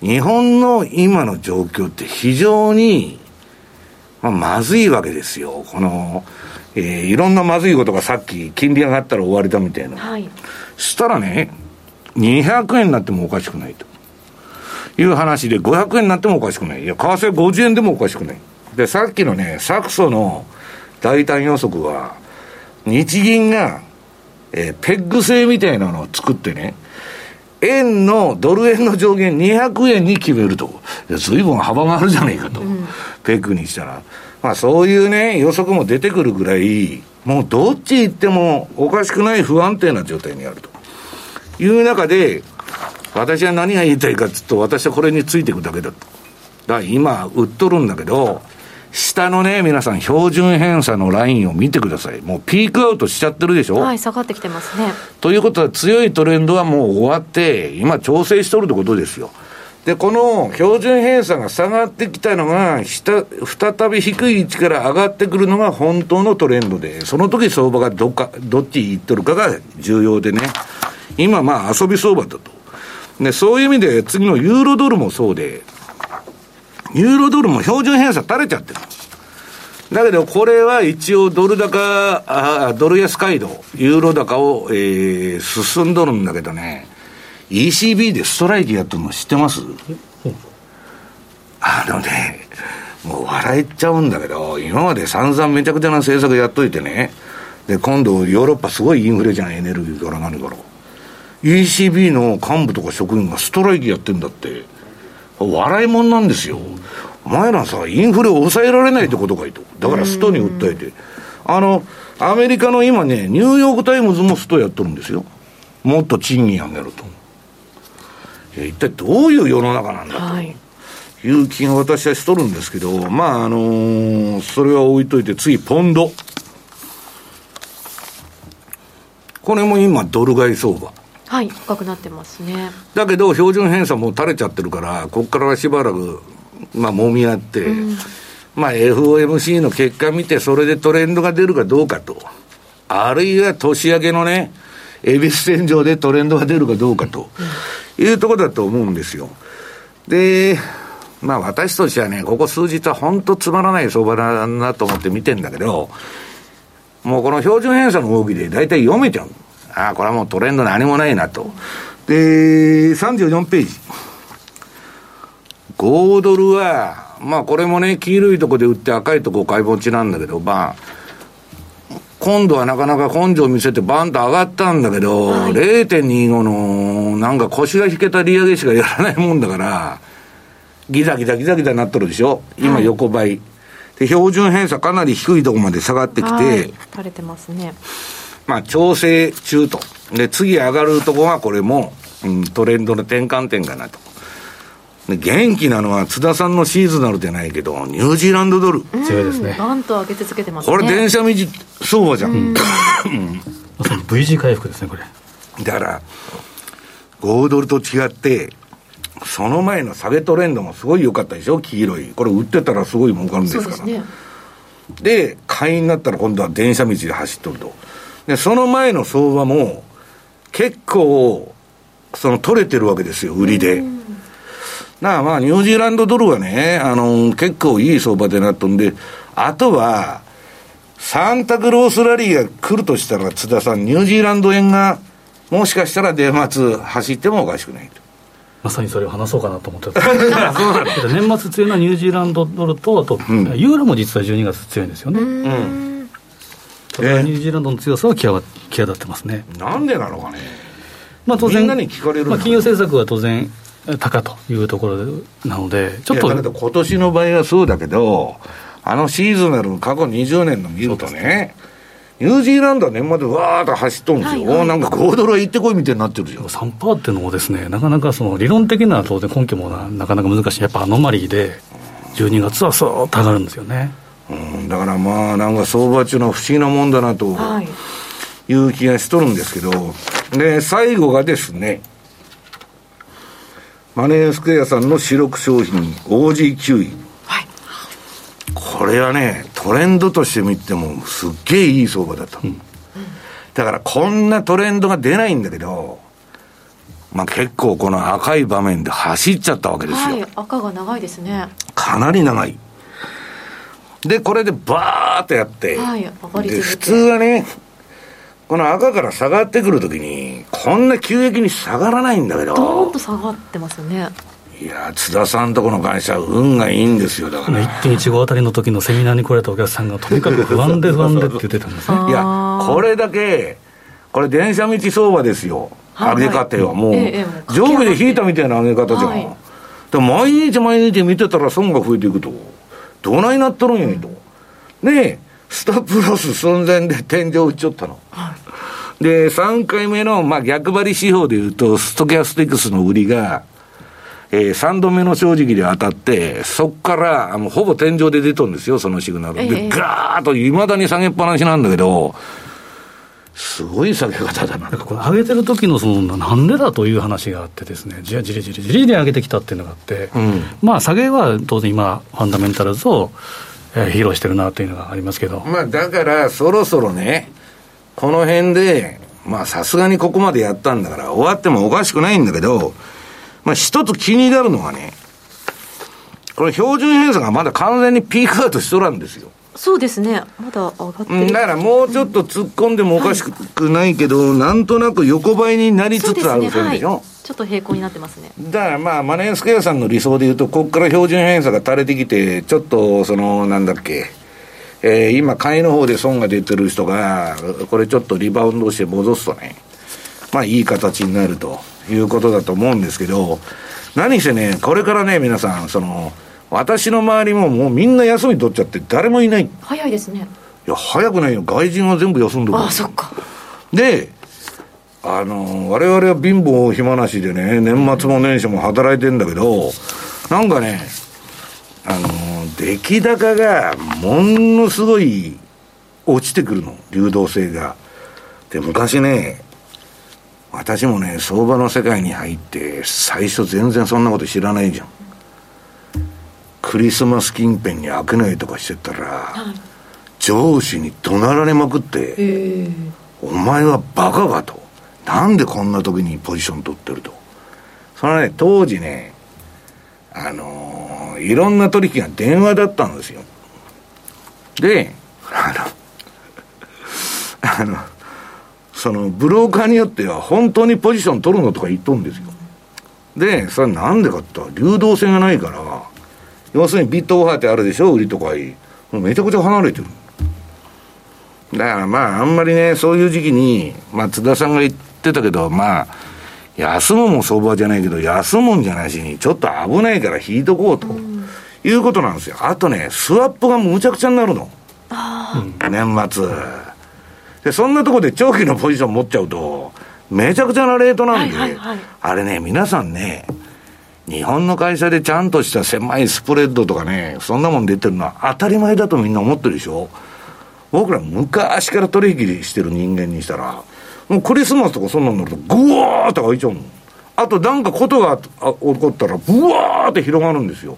日本の今の状況って非常に、まあ、まずいわけですよ。この、えーいろんなまずいことがさっき、金利上がったら終わりだみたいな。はい。したらね、200円になってもおかしくないと。いう話で、500円になってもおかしくない。いや、為替50円でもおかしくない。で、さっきのね、サクソの大胆予測は、日銀が、えーペッグ制みたいなのを作ってね、円の、ドル円の上限200円に決めると。いや随分幅があるじゃないかと。ペッグにしたら。まあそういうね、予測も出てくるぐらい、もうどっち行ってもおかしくない不安定な状態にあると。いう中で、私は何が言いたいかっていうと、私はこれについていくだけだと。だから今、売っとるんだけど、下のね、皆さん、標準偏差のラインを見てください。もうピークアウトしちゃってるでしょ？はい、下がってきてますね。ということは、強いトレンドはもう終わって、今、調整しとるってことですよ。で、この標準偏差が下がってきたのが、再び低い位置から上がってくるのが本当のトレンドで、その時相場がどっか、どっち行っとるかが重要でね。今、まあ、遊び相場だと。で、そういう意味で、次のユーロドルもそうで、ユーロドルも標準偏差垂れちゃってる。だけど、これは一応ドル高、あドル安街道、ユーロ高を、えー、進んどるんだけどね、ECB でストライキやってるの知ってます？あのね、もう笑っちゃうんだけど、今まで散々めちゃくちゃな政策やっといてね、で、今度ヨーロッパすごいインフレじゃん、エネルギーから何から。ECB の幹部とか職員がストライキやってんだって、笑いもんなんですよ。お前らさ、インフレを抑えられないってことかいと。だからストに訴えて。あの、アメリカの今ね、ニューヨークタイムズもストやっとるんですよ。もっと賃金上げると。一体どういう世の中なんだはい。という気が私はしとるんですけど、まああのーそれは置いといて、次、ポンド。これも今、ドル買い相場。はい、高くなってますね。だけど、標準偏差もう垂れちゃってるから、ここからはしばらく、まあ、揉み合って、まあ、FOMC の結果見て、それでトレンドが出るかどうかと。あるいは年明けのね、恵比寿天井でトレンドが出るかどうかというところだと思うんですよ。で、まあ私としてはね、ここ数日は本当つまらない相場だなと思って見てんだけど、もうこの標準偏差の動きで大体読めちゃう。ああ、これはもうトレンド何もないなと。で、34ページ。5ドルは、まあこれもね、黄色いとこで売って赤いとこ買い持ちなんだけど、まあ、今度はなかなか根性を見せてバンと上がったんだけど、0.25のなんか腰が引けた利上げしかやらないもんだから、ギザギザギザギザなっとるでしょ？今横ばい。で、標準偏差かなり低いとこまで下がってきて、はい、垂れてますね。まあ、調整中と。で、次上がるとこはこれも、うん、トレンドの転換点かなと。で元気なのは津田さんのシーズナルじゃないけど、ニュージーランドドル。強いですね。バンと上げ続けてますね。これ電車道相場じゃん。まさに V 字回復ですね、これ。だから、5ドルと違って、その前の下げトレンドもすごい良かったでしょ？黄色い。これ売ってたらすごい儲かるんですから。ですね。で、買いになったら今度は電車道で走っとると。で、その前の相場も、結構、その取れてるわけですよ、売りで。だからまあ、ニュージーランドドルはね、あの、結構いい相場でなっとんで、あとは、サンタクロースラリーが来るとしたら、津田さん、ニュージーランド円が、もしかしたら年末走ってもおかしくないと。まさにそれを話そうかなと思ってた 年末強いのはニュージーランドドルと、あと、ユーロも実は12月強いんですよね。うん。ただニュージーランドの強さは際立際立ってますね。なんでなのかね。まあ当然、みんなに聞かまあ、金融政策は当然、高というところなので、ちょっとだけど今年の場合はそうだけど、あのシーズナルの過去20年の見るとね、ニュージーランドは年末でわーっと走っとるんですよ。はいはいなんか5ドルは行ってこいみたいになってるじゃん。3%っていうのもですね、なかなかその理論的な当然根拠もななかなか難しい、やっぱアノマリーで、12月はそーっと上がるんですよね。うん、だからまあ、なんか相場中の不思議なもんだなとはい。いう気がしとるんですけど、で、最後がですね、マネースクエアさんの主力商品、OG9 位。はい。これはね、トレンドとして見ても、すっげえいい相場だった。だから、こんなトレンドが出ないんだけど、まあ結構この赤い場面で走っちゃったわけですよ。はい。赤が長いですね。かなり長い。で、これでバーっとやって、はい。上がりで、続け普通はね、この赤から下がってくるときに、こんな急激に下がらないんだけドーンどと、下がってますよね。いや、津田さんとこの会社は運がいいんですよ、だから。1.15あたりの時のセミナーに来られたお客さんが、とにかく不安で不安でって言ってたんですね。いやこれだけ、これ電車道相場ですよ。はい上げ方はもう、上下で引いたみたいな上げ方じゃん。はいで毎日毎日見てたら損が増えていくと。どないなっとるんやいと。ねえ、スタップロス寸前で天井打っちゃったの。で、3回目の、まあ、逆張り指標でいうと、ストキャスティクスの売りが、えー、3度目の正直で当たって、そこから、あの、ほぼ天井で出とるんですよ、そのシグナル。ええで、ガーッと未だに下げっぱなしなんだけど、すごい下げ方だな。なんかこの上げてる時のそのなんでだという話があってですね、じゃあじりじりじりじり上げてきたっていうのがあって、うんまあ下げは当然今、ファンダメンタルズを、えー披露してるなというのがありますけど、まあ、だから、そろそろね、この辺で、まあ、さすがにここまでやったんだから、終わってもおかしくないんだけど、まあ、一つ気になるのはね、これ標準偏差がまだ完全にピークアウトしとらんですよ。そうですね。まだ上がってだからもうちょっと突っ込んでもおかしくないけど、なんとなく横ばいになりつつある線でしょ？はい、ちょっと平行になってますね。だからまあ、マネースクエアさんの理想で言うと、ここから標準偏差が垂れてきて、ちょっと、その、なんだっけ、えー今、買いの方で損が出てる人が、これちょっとリバウンドして戻すとね、まあ、いい形になるということだと思うんですけど、何せね、これからね、皆さん、その、私の周りももうみんな休み取っちゃって誰もいない。い早いですねや、早くないよ。外人は全部休んでるああそっかで、あの、我々は貧乏暇なしでね、年末も年始も働いてんだけど、なんかね、あの、出来高がものすごい落ちてくるの、流動性が。で、昔ね、私もね、相場の世界に入って、最初全然そんなこと知らないじゃん。クリスマス近辺に開けないとかしてたら、上司に怒鳴られまくって、お前はバカかと。なんでこんな時にポジション取ってると。それはね、当時ね、あのーいろんな取引が電話だったんですよ。で、あの、あの、その、ブローカーによっては本当にポジション取るのとか言っとるんですよ。で、それなんでかって言ったら流動性がないから、要するにビットオファーってあるでしょ売りとかいめちゃくちゃ離れてる。だからまあ、あんまりね、そういう時期に、まあ、津田さんが言ってたけど、まあ、休むも相場じゃないけど、休むんじゃないしに、ちょっと危ないから引いとこうと、いうことなんですよ。あとね、スワップがむちゃくちゃになるの。年末。で、そんなとこで長期のポジション持っちゃうと、めちゃくちゃなレートなんで、はいはいはいあれね、皆さんね、日本の会社でちゃんとした狭いスプレッドとかね、そんなもん出てるのは当たり前だとみんな思ってるでしょ？僕ら昔から取引してる人間にしたら、もうクリスマスとかそんなのなると、ぐわーって開いちゃうの。あとなんかことがあ起こったら、ブワーって広がるんですよ。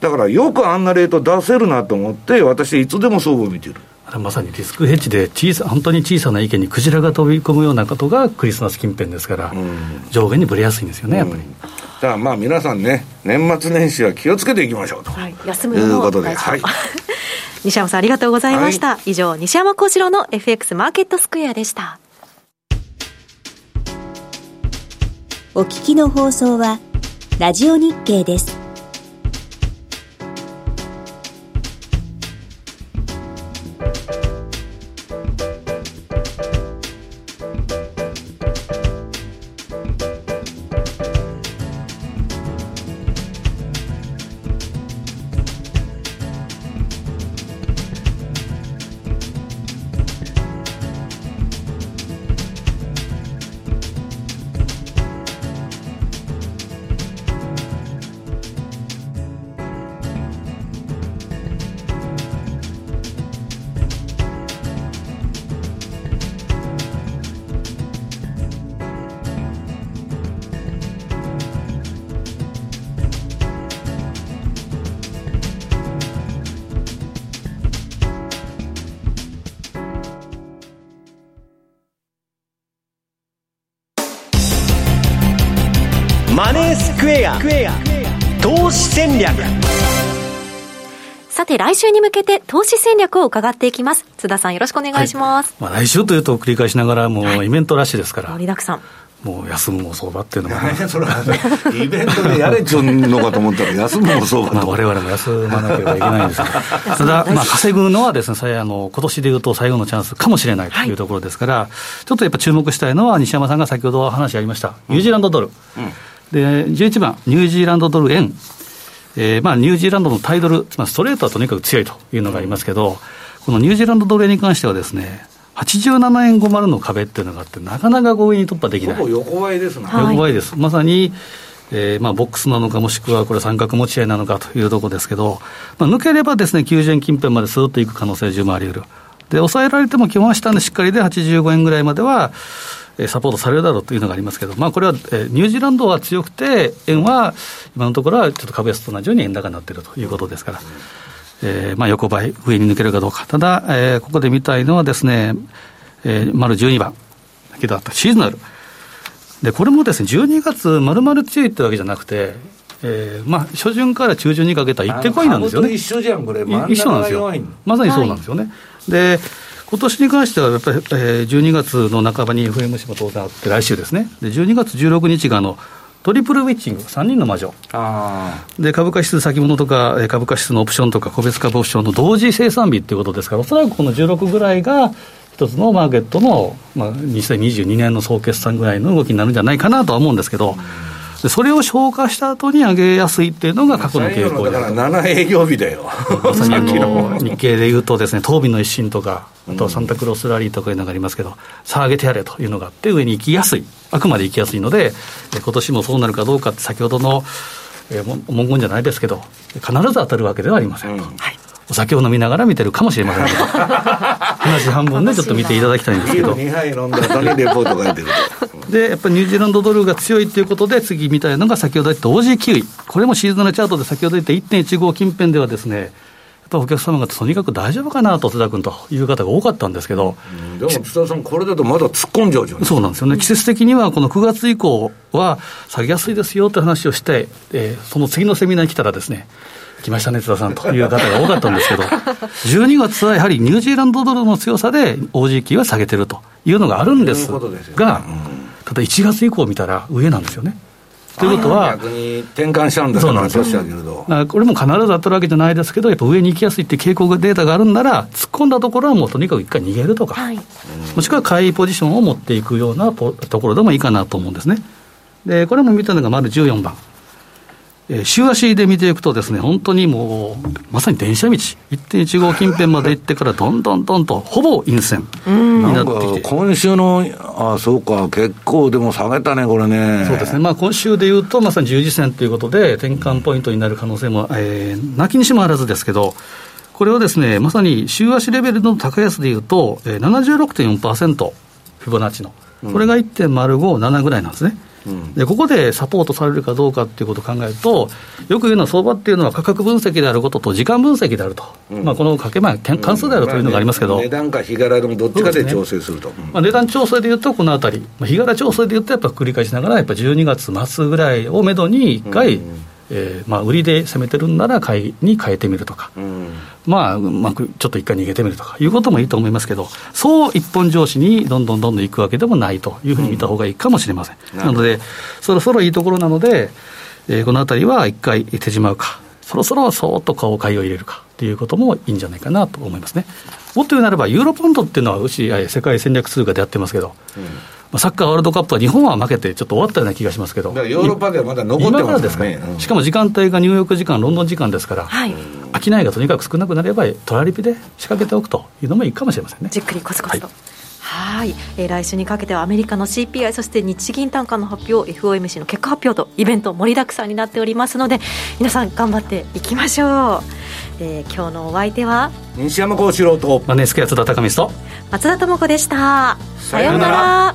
だからよくあんなレート出せるなと思って、私いつでも相場を見てる。まさにリスクヘッジで小さ、本当に小さな意見にクジラが飛び込むようなことがクリスマス近辺ですから、上限にぶれやすいんですよね、やっぱり。だからまあ皆さんね、年末年始は気をつけていきましょうと。はい、休むということで、はい。西山さんありがとうございました、以上西山幸四郎の FX マーケットスクエアでしたお聞きの放送はラジオ日経です。マネースクエア。投資戦略。さて来週に向けて投資戦略を伺っていきます。津田さんよろしくお願いします、まあ、来週というと繰り返しながら、もうイベントラッシュですから、盛りだくさん。もう休むも相場っていうのも、それはイベントでやれっちゅうのかと思ったら、休むもそうかまあ、と。我々も休まなければいけないんですが、ただ、まあ、稼ぐのはですね、さあの今年でいうと最後のチャンスかもしれないというところですから、ちょっとやっぱ注目したいのは、西山さんが先ほど話ありました、ニュージーランドドル、で11番、ニュージーランドドル円、えーまあ、ニュージーランドのタイドル、つまりストレートはとにかく強いというのがありますけど、このニュージーランドドル円に関してはですね、87円50の壁っていうのがあって、なかなか上に突破できない。ほぼ横ばいですな、横ばいです。まさに、えーまあ、ボックスなのか、もしくはこれ、三角持ち合いなのかというところですけど、まあ、抜ければですね、90円近辺まですーっといく可能性十分あり得る。で、抑えられても基本は下のしっかりで85円ぐらいまでは、えー、サポートされるだろうというのがありますけど、まあ、これは、えー、ニュージーランドは強くて、円は今のところはちょっと株安と同じように円高になっているということですから。えーまあ、横ばい、上に抜けるかどうか、ただ、えー、ここで見たいのはですね、えー、丸12番だけどあったシーズナル。で、これもですね、12月、まるまる強いってわけじゃなくて、えー、まあ、初旬から中旬にかけた一手こいなんですよね。一緒じゃん、これ、一緒なんですよ。まさにそうなんですよね。はい、で、今年に関しては、やっぱり、えー、12月の半ばに FMC も当然あって、来週ですね。で、12月16日が、あの、トリプルウィッチング、3人の魔女。で、株価指数先物とか、株価指数のオプションとか、個別株オプションの同時生産日っていうことですから、おそらくこの16ぐらいが、一つのマーケットの、まあ、2022年の総決算ぐらいの動きになるんじゃないかなとは思うんですけど、でそれを消化した後に上げやすいっていうのが過去の傾向だから7営業日だよ。日経でいうとですね、東美の一新とか、あとはサンタクロスラリーとかいうのがありますけど、さあ上げてやれというのがあって、上に行きやすい、あくまで行きやすいので、今年もそうなるかどうかって、先ほどの、えー、文言じゃないですけど、必ず当たるわけではありませんと。うん。はいお酒を飲みながら見てるかもしれませんけど、話半分でちょっと見ていただきたいんですけど。2杯飲んだ後にレポートが出てると。で、やっぱりニュージーランドドルが強いということで、次見たいのが先ほど言った OG キウイ。これもシーズンのチャートで先ほど言った1.15近辺ではですね、やっぱお客様がとにかく大丈夫かなと、津田君という方が多かったんですけど、うん、でも津田さん、これだとまだ突っ込んじゃうじゃんそうなんですよね、季節的にはこの9月以降は下げやすいですよって話をして、えー、その次のセミナーに来たらですね、来ましたね、津田さんという方が多かったんですけど、12月はやはりニュージーランドドルの強さで OG キーは下げてるというのがあるんですが、ただ1月以降見たら上なんですよね。ということは、逆に転換しちゃうんだそうなんですよ、これも必ず当たるわけじゃないですけど、やっぱ上に行きやすいっていう傾向がデータがあるんなら、突っ込んだところはもうとにかく一回逃げるとか、はい、もしくは買いポジションを持っていくようなところでもいいかなと思うんですね。で、これも見たのが丸14番。えー、週足で見ていくとですね、本当にもう、まさに電車道、1.15近辺まで行ってから、どんどんどんと、ほぼ陰線になってきて。今週の、ああ、そうか、結構でも下げたね、これね。そうですね、まあ今週でいうと、まさに十字線ということで、転換ポイントになる可能性も、えー、なきにしもあらずですけど、これはですね、まさに週足レベルの高安でいうと、えー、76.4%、フィボナッチの。これが1.057ぐらいなんですね。でここでサポートされるかどうかっていうことを考えると、よく言うのは相場っていうのは価格分析であることと時間分析であると、うん、まあ、この掛け前、関数であるというのがありますけど、まあね、値段か日柄でもどっちかで調整すると、ねまあ、値段調整でいうと、このあたり、まあ、日柄調整でいうと、やっぱ繰り返しながら、やっぱ12月末ぐらいをめどに1回、うんうんえーまあ、売りで攻めてるんなら買いに変えてみるとか、うん、まあ、うまくちょっと一回逃げてみるとか。いうこともいいと思いますけど、そう一本上司にどんどんどんどんいくわけでもないというふうに見たほうがいいかもしれません。うん、なので、そろそろいいところなので、えー、このあたりは一回手じまうか、そろそろそーっと顔を買いを入れるか。ということもいいんじゃないかなと思いますね。もっと言うならば、ユーロポンドっていうのは、うち、世界戦略通貨でやってますけど、うんサッカーワールドカップは日本は負けて、ちょっと終わったような気がしますけど、ヨーロッパではまだ残ってますからね、しかも時間帯がニューヨーク時間、ロンドン時間ですから、はい、商いがとにかく少なくなれば、トラリピで仕掛けておくというのもいいかもしれませんね。じっくりコツコツと、はい。はい、えー、来週にかけてはアメリカの CPI そして日銀単価の発表 FOMC の結果発表とイベント盛りだくさんになっておりますので皆さん頑張っていきましょう、えー、今日のお相手は？西山幸四郎と。マネースクエア津田隆美と。松田智子でした。さようなら